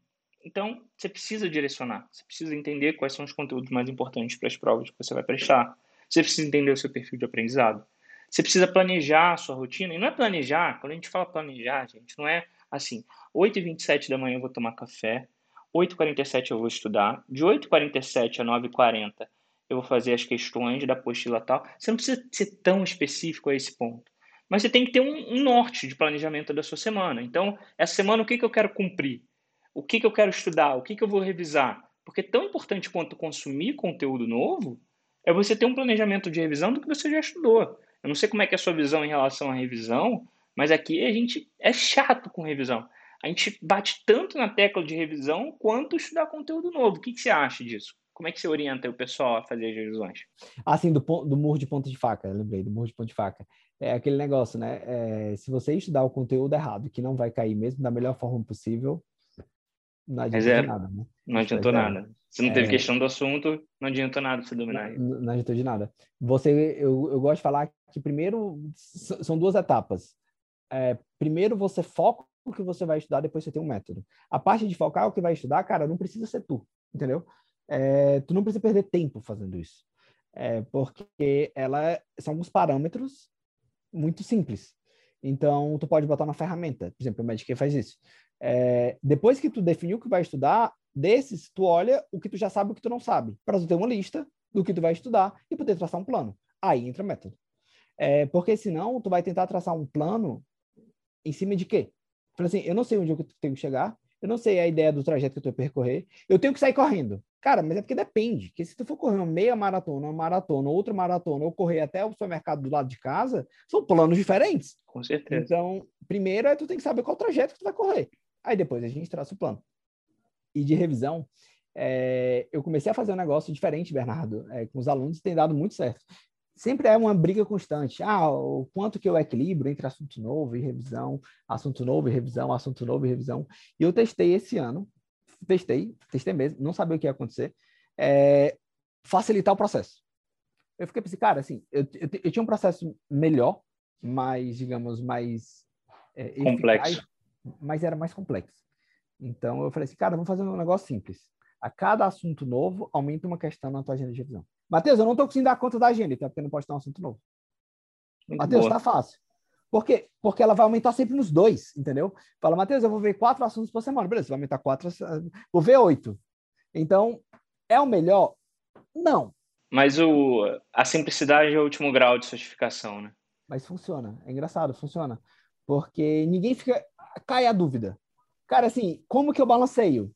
Então, você precisa direcionar, você precisa entender quais são os conteúdos mais importantes para as provas que você vai prestar. Você precisa entender o seu perfil de aprendizado. Você precisa planejar a sua rotina. E não é planejar, quando a gente fala planejar, gente, não é assim, 8h27 da manhã eu vou tomar café, 8h47 eu vou estudar, de 8h47 a 9h40 eu vou fazer as questões da apostila tal. Você não precisa ser tão específico a esse ponto. Mas você tem que ter um, um norte de planejamento da sua semana. Então, essa semana, o que, que eu quero cumprir? O que, que eu quero estudar? O que, que eu vou revisar? Porque tão importante quanto consumir conteúdo novo é você ter um planejamento de revisão do que você já estudou. Eu não sei como é que é a sua visão em relação à revisão, mas aqui a gente é chato com revisão. A gente bate tanto na tecla de revisão quanto estudar conteúdo novo. O que, que você acha disso? Como é que você orienta o pessoal a fazer as revisões? Assim, do, do murro de ponta de faca, lembrei, do murro de ponta de faca. É aquele negócio, né? É, se você estudar o conteúdo errado, que não vai cair mesmo da melhor forma possível, não adiantou é nada, né? Não adiantou é nada. Se não teve é... questão do assunto, não adiantou nada você dominar. Não, não adiantou de nada. Você, eu, eu gosto de falar que primeiro são duas etapas é, primeiro você foca o que você vai estudar, depois você tem um método. A parte de focar o que vai estudar, cara, não precisa ser tu, entendeu? É, tu não precisa perder tempo fazendo isso. É, porque ela são alguns parâmetros muito simples. Então, tu pode botar na ferramenta. Por exemplo, o Medicaid faz isso. É, depois que tu definiu o que vai estudar, desses, tu olha o que tu já sabe e o que tu não sabe, para tu ter uma lista do que tu vai estudar e poder traçar um plano. Aí entra método. É, porque senão, tu vai tentar traçar um plano em cima de quê? Falei assim, eu não sei onde eu tenho que chegar, eu não sei a ideia do trajeto que eu tenho que percorrer, eu tenho que sair correndo. Cara, mas é porque depende. Que se tu for correr uma meia maratona, uma maratona, outra maratona, ou correr até o supermercado do lado de casa, são planos diferentes. Com certeza. Então, primeiro é tu tem que saber qual trajeto que tu vai correr. Aí depois a gente traça o plano. E de revisão, é, eu comecei a fazer um negócio diferente, Bernardo, é, com os alunos, tem dado muito certo sempre é uma briga constante. Ah, o quanto que eu equilibro entre assunto novo e revisão, assunto novo e revisão, assunto novo e revisão. E eu testei esse ano, testei, testei mesmo, não sabia o que ia acontecer, é, facilitar o processo. Eu fiquei pensando, cara, assim, eu, eu, eu, tinha um processo melhor, mais, digamos, mais é, complexo, eficaz, mas era mais complexo. Então eu falei assim, cara, vamos fazer um negócio simples. A cada assunto novo, aumenta uma questão na tua agenda de revisão. Matheus, eu não estou conseguindo dar conta da agenda, então, porque não pode ter um assunto novo. Matheus, está fácil. Por quê? Porque ela vai aumentar sempre nos dois, entendeu? Fala, Matheus, eu vou ver quatro assuntos por semana. Beleza, vai aumentar quatro, vou ver oito. Então, é o melhor? Não. Mas o, a simplicidade é o último grau de certificação, né? Mas funciona. É engraçado, funciona. Porque ninguém fica... Cai a dúvida. Cara, assim, como que eu balanceio?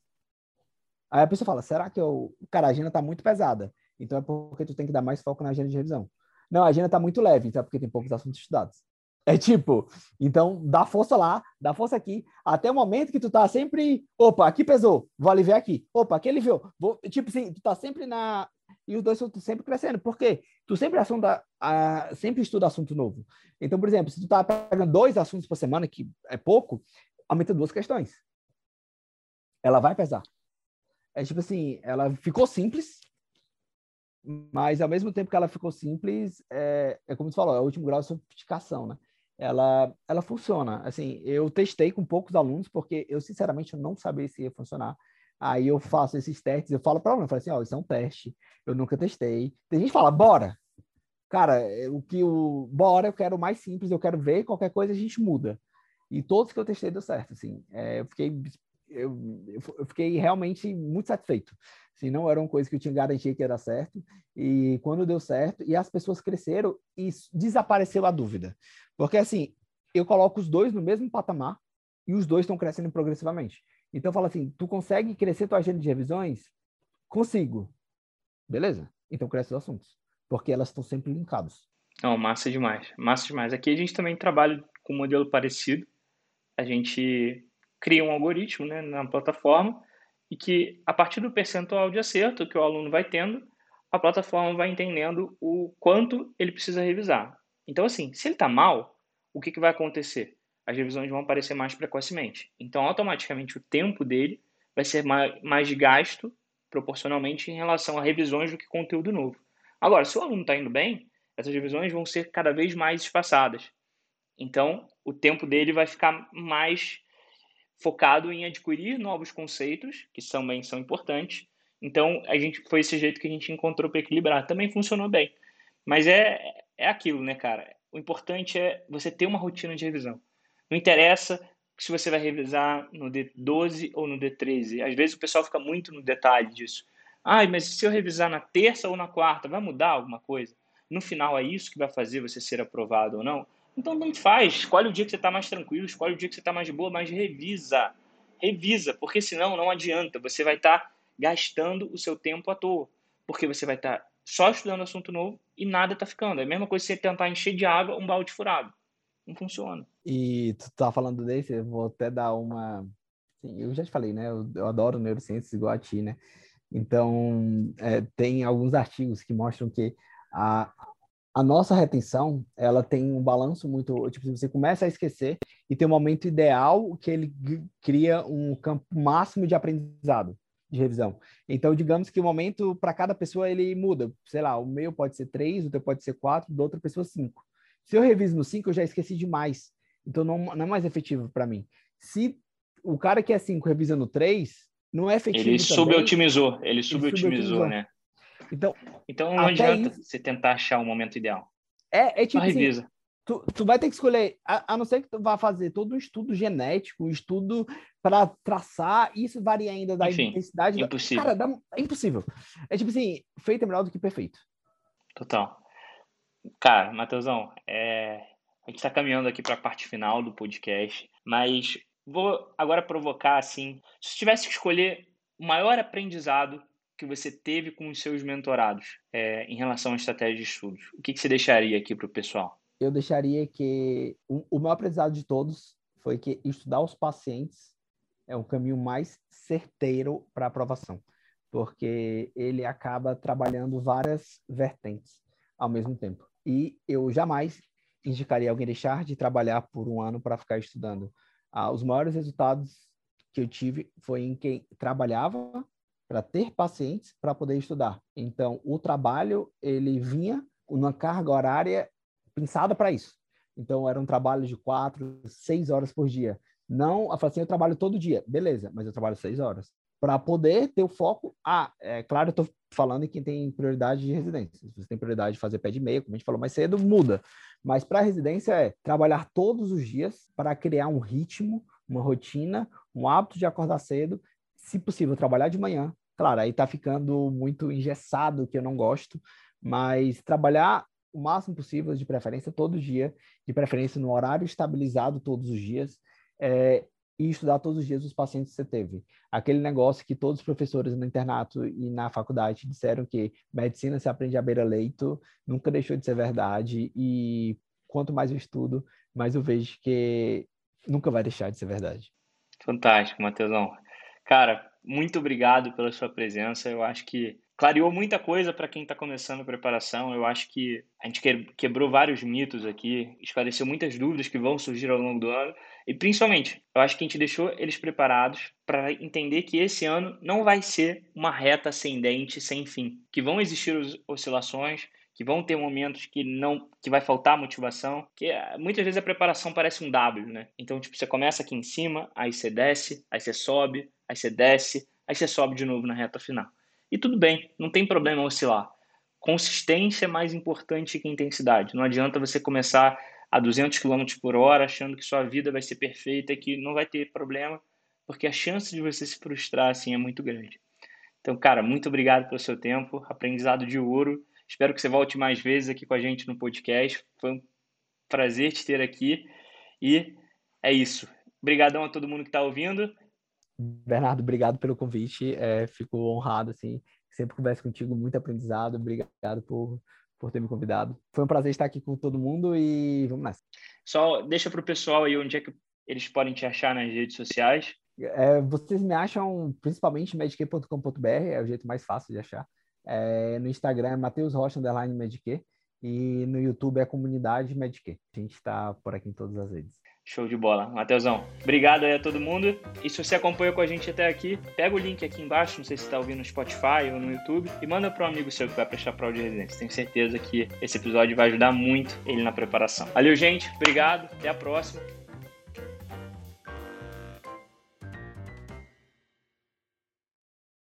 Aí a pessoa fala, será que eu... Cara, a agenda está muito pesada. Então é porque tu tem que dar mais foco na agenda de revisão. Não, a agenda tá muito leve, então é porque tem poucos assuntos estudados. É tipo, então dá força lá, dá força aqui, até o momento que tu tá sempre, opa, aqui pesou, vou aliviar aqui. Opa, aqui aliviou. Vou, tipo assim, tu tá sempre na e os dois estão sempre crescendo. Por quê? Tu sempre assunta, a, sempre estuda assunto novo. Então, por exemplo, se tu tá pegando dois assuntos por semana, que é pouco, aumenta duas questões. Ela vai pesar. É tipo assim, ela ficou simples, mas ao mesmo tempo que ela ficou simples, é, é como você falou, é o último grau de sofisticação, né? Ela, ela funciona. Assim, eu testei com poucos alunos, porque eu, sinceramente, não sabia se ia funcionar. Aí eu faço esses testes, eu falo para aluno, eu falo assim, ó, oh, isso é um teste, eu nunca testei. Tem gente que fala, bora! Cara, é, o que o... Bora, eu quero mais simples, eu quero ver, qualquer coisa a gente muda. E todos que eu testei deu certo, assim. É, eu fiquei eu, eu, fiquei realmente muito satisfeito. Assim, não era uma coisa que eu tinha garantia que dar certo. E quando deu certo, e as pessoas cresceram e desapareceu a dúvida. Porque, assim, eu coloco os dois no mesmo patamar e os dois estão crescendo progressivamente. Então, eu falo assim, tu consegue crescer tua agenda de revisões? Consigo. Beleza. Então, cresce os assuntos. Porque elas estão sempre linkadas. Não, massa demais. Massa demais. Aqui a gente também trabalha com um modelo parecido. A gente cria um algoritmo né, na plataforma e que, a partir do percentual de acerto que o aluno vai tendo, a plataforma vai entendendo o quanto ele precisa revisar. Então, assim, se ele está mal, o que, que vai acontecer? As revisões vão aparecer mais precocemente. Então, automaticamente, o tempo dele vai ser mais, gasto proporcionalmente em relação a revisões do que conteúdo novo. Agora, se o aluno está indo bem, essas revisões vão ser cada vez mais espaçadas. Então, o tempo dele vai ficar mais focado em adquirir novos conceitos, que também são importantes. Então, a gente foi esse jeito que a gente encontrou para equilibrar. Também funcionou bem. Mas é, é aquilo, né, cara? O importante é você ter uma rotina de revisão. Não interessa se você vai revisar no D12 ou no D13. Às vezes o pessoal fica muito no detalhe disso. Ai, mas se eu revisar na terça ou na quarta, vai mudar alguma coisa? No final, é isso que vai fazer você ser aprovado ou não? Então não faz. Escolhe o dia que você está mais tranquilo, escolhe o dia que você está mais boa, mas revisa. Revisa, porque senão não adianta. Você vai estar tá gastando o seu tempo à toa. Porque você vai estar tá só estudando assunto novo e nada está ficando. É a mesma coisa que você tentar encher de água um balde furado. Não funciona. E tu tá falando desse, eu vou até dar uma. Eu já te falei, né? Eu, eu adoro neurociências igual a ti, né? Então, é, tem alguns artigos que mostram que a, a nossa retenção, ela tem um balanço muito, tipo, você começa a esquecer e tem um momento ideal que ele cria um campo máximo de aprendizado, de revisão. Então, digamos que o momento para cada pessoa ele muda. Sei lá, o meu pode ser três, o teu pode ser quatro, da outra pessoa cinco. Se eu reviso no cinco, eu já esqueci demais. Então, não, não é mais efetivo para mim. Se o cara que é cinco revisa no três, não é efetivo Ele subotimizou, ele subotimizou, né? Então, então não adianta isso... você tentar achar o momento ideal. É, é tipo Só assim, revisa. Assim, tu, tu vai ter que escolher, a, a, não ser que tu vá fazer todo um estudo genético, um estudo para traçar, isso varia ainda da Enfim, intensidade. Impossível. Da... Cara, é impossível. É tipo assim, feito é melhor do que perfeito. Total. Cara, Matheusão, é... a gente está caminhando aqui para a parte final do podcast, mas vou agora provocar assim, se tivesse que escolher o maior aprendizado que você teve com os seus mentorados é, em relação à estratégia de estudos? O que, que você deixaria aqui para o pessoal? Eu deixaria que o, maior aprendizado de todos foi que estudar os pacientes é o caminho mais certeiro para aprovação, porque ele acaba trabalhando várias vertentes ao mesmo tempo. E eu jamais indicaria alguém deixar de trabalhar por um ano para ficar estudando. Ah, os maiores resultados que eu tive foi em quem trabalhava para ter pacientes para poder estudar. Então, o trabalho ele vinha numa carga horária pensada para isso. Então, era um trabalho de quatro, seis horas por dia. Não, eu assim, eu trabalho todo dia, beleza, mas eu trabalho seis horas para poder ter o foco. Ah, é claro, eu estou falando em quem tem prioridade de residência. Se você tem prioridade de fazer pé de meia, como a gente falou mais cedo, muda. Mas para residência é trabalhar todos os dias para criar um ritmo, uma rotina, um hábito de acordar cedo se possível, trabalhar de manhã. Claro, aí tá ficando muito engessado, que eu não gosto, mas trabalhar o máximo possível, de preferência todo dia, de preferência no horário estabilizado todos os dias, é, e estudar todos os dias os pacientes que você teve. Aquele negócio que todos os professores no internato e na faculdade disseram que medicina se aprende à beira-leito, nunca deixou de ser verdade, e quanto mais eu estudo, mais eu vejo que nunca vai deixar de ser verdade. Fantástico, Matheusão. Cara, muito obrigado pela sua presença. Eu acho que clareou muita coisa para quem está começando a preparação. Eu acho que a gente quebrou vários mitos aqui, esclareceu muitas dúvidas que vão surgir ao longo do ano. E principalmente, eu acho que a gente deixou eles preparados para entender que esse ano não vai ser uma reta ascendente sem fim, que vão existir oscilações, que vão ter momentos que não que vai faltar motivação, que eh, muitas vezes a preparação parece um W, né? Então, tipo, você começa aqui em cima, aí você desce, aí você sobe, aí você desce, aí você sobe de novo na reta final. E tudo bem, não tem problema oscilar. Consistência é mais importante que intensidade. Não adianta você começar a 200 km por hora achando que sua vida vai ser perfeita, que não vai ter problema, porque a chance de você se frustrar assim é muito grande. Então, cara, muito obrigado pelo seu tempo, aprendizado de ouro. Espero que você volte mais vezes aqui com a gente no podcast. Foi um prazer te ter aqui e é isso. Obrigadão a todo mundo que está ouvindo. Bernardo, obrigado pelo convite. É, fico honrado, assim. Sempre converso contigo, muito aprendizado. Obrigado por, por ter me convidado. Foi um prazer estar aqui com todo mundo e vamos nessa. Só deixa para o pessoal aí onde é que eles podem te achar nas redes sociais. É, vocês me acham principalmente medique.com.br, é o jeito mais fácil de achar. É, no Instagram é Matheus Rocha, underline Medique. E no YouTube é comunidade Medique. A gente está por aqui em todas as redes. Show de bola. Matheusão, obrigado aí a todo mundo. E se você acompanhou com a gente até aqui, pega o link aqui embaixo, não sei se está ouvindo no Spotify ou no YouTube, e manda para um amigo seu que vai prestar prova de residência. Tenho certeza que esse episódio vai ajudar muito ele na preparação. Valeu, gente. Obrigado. Até a próxima.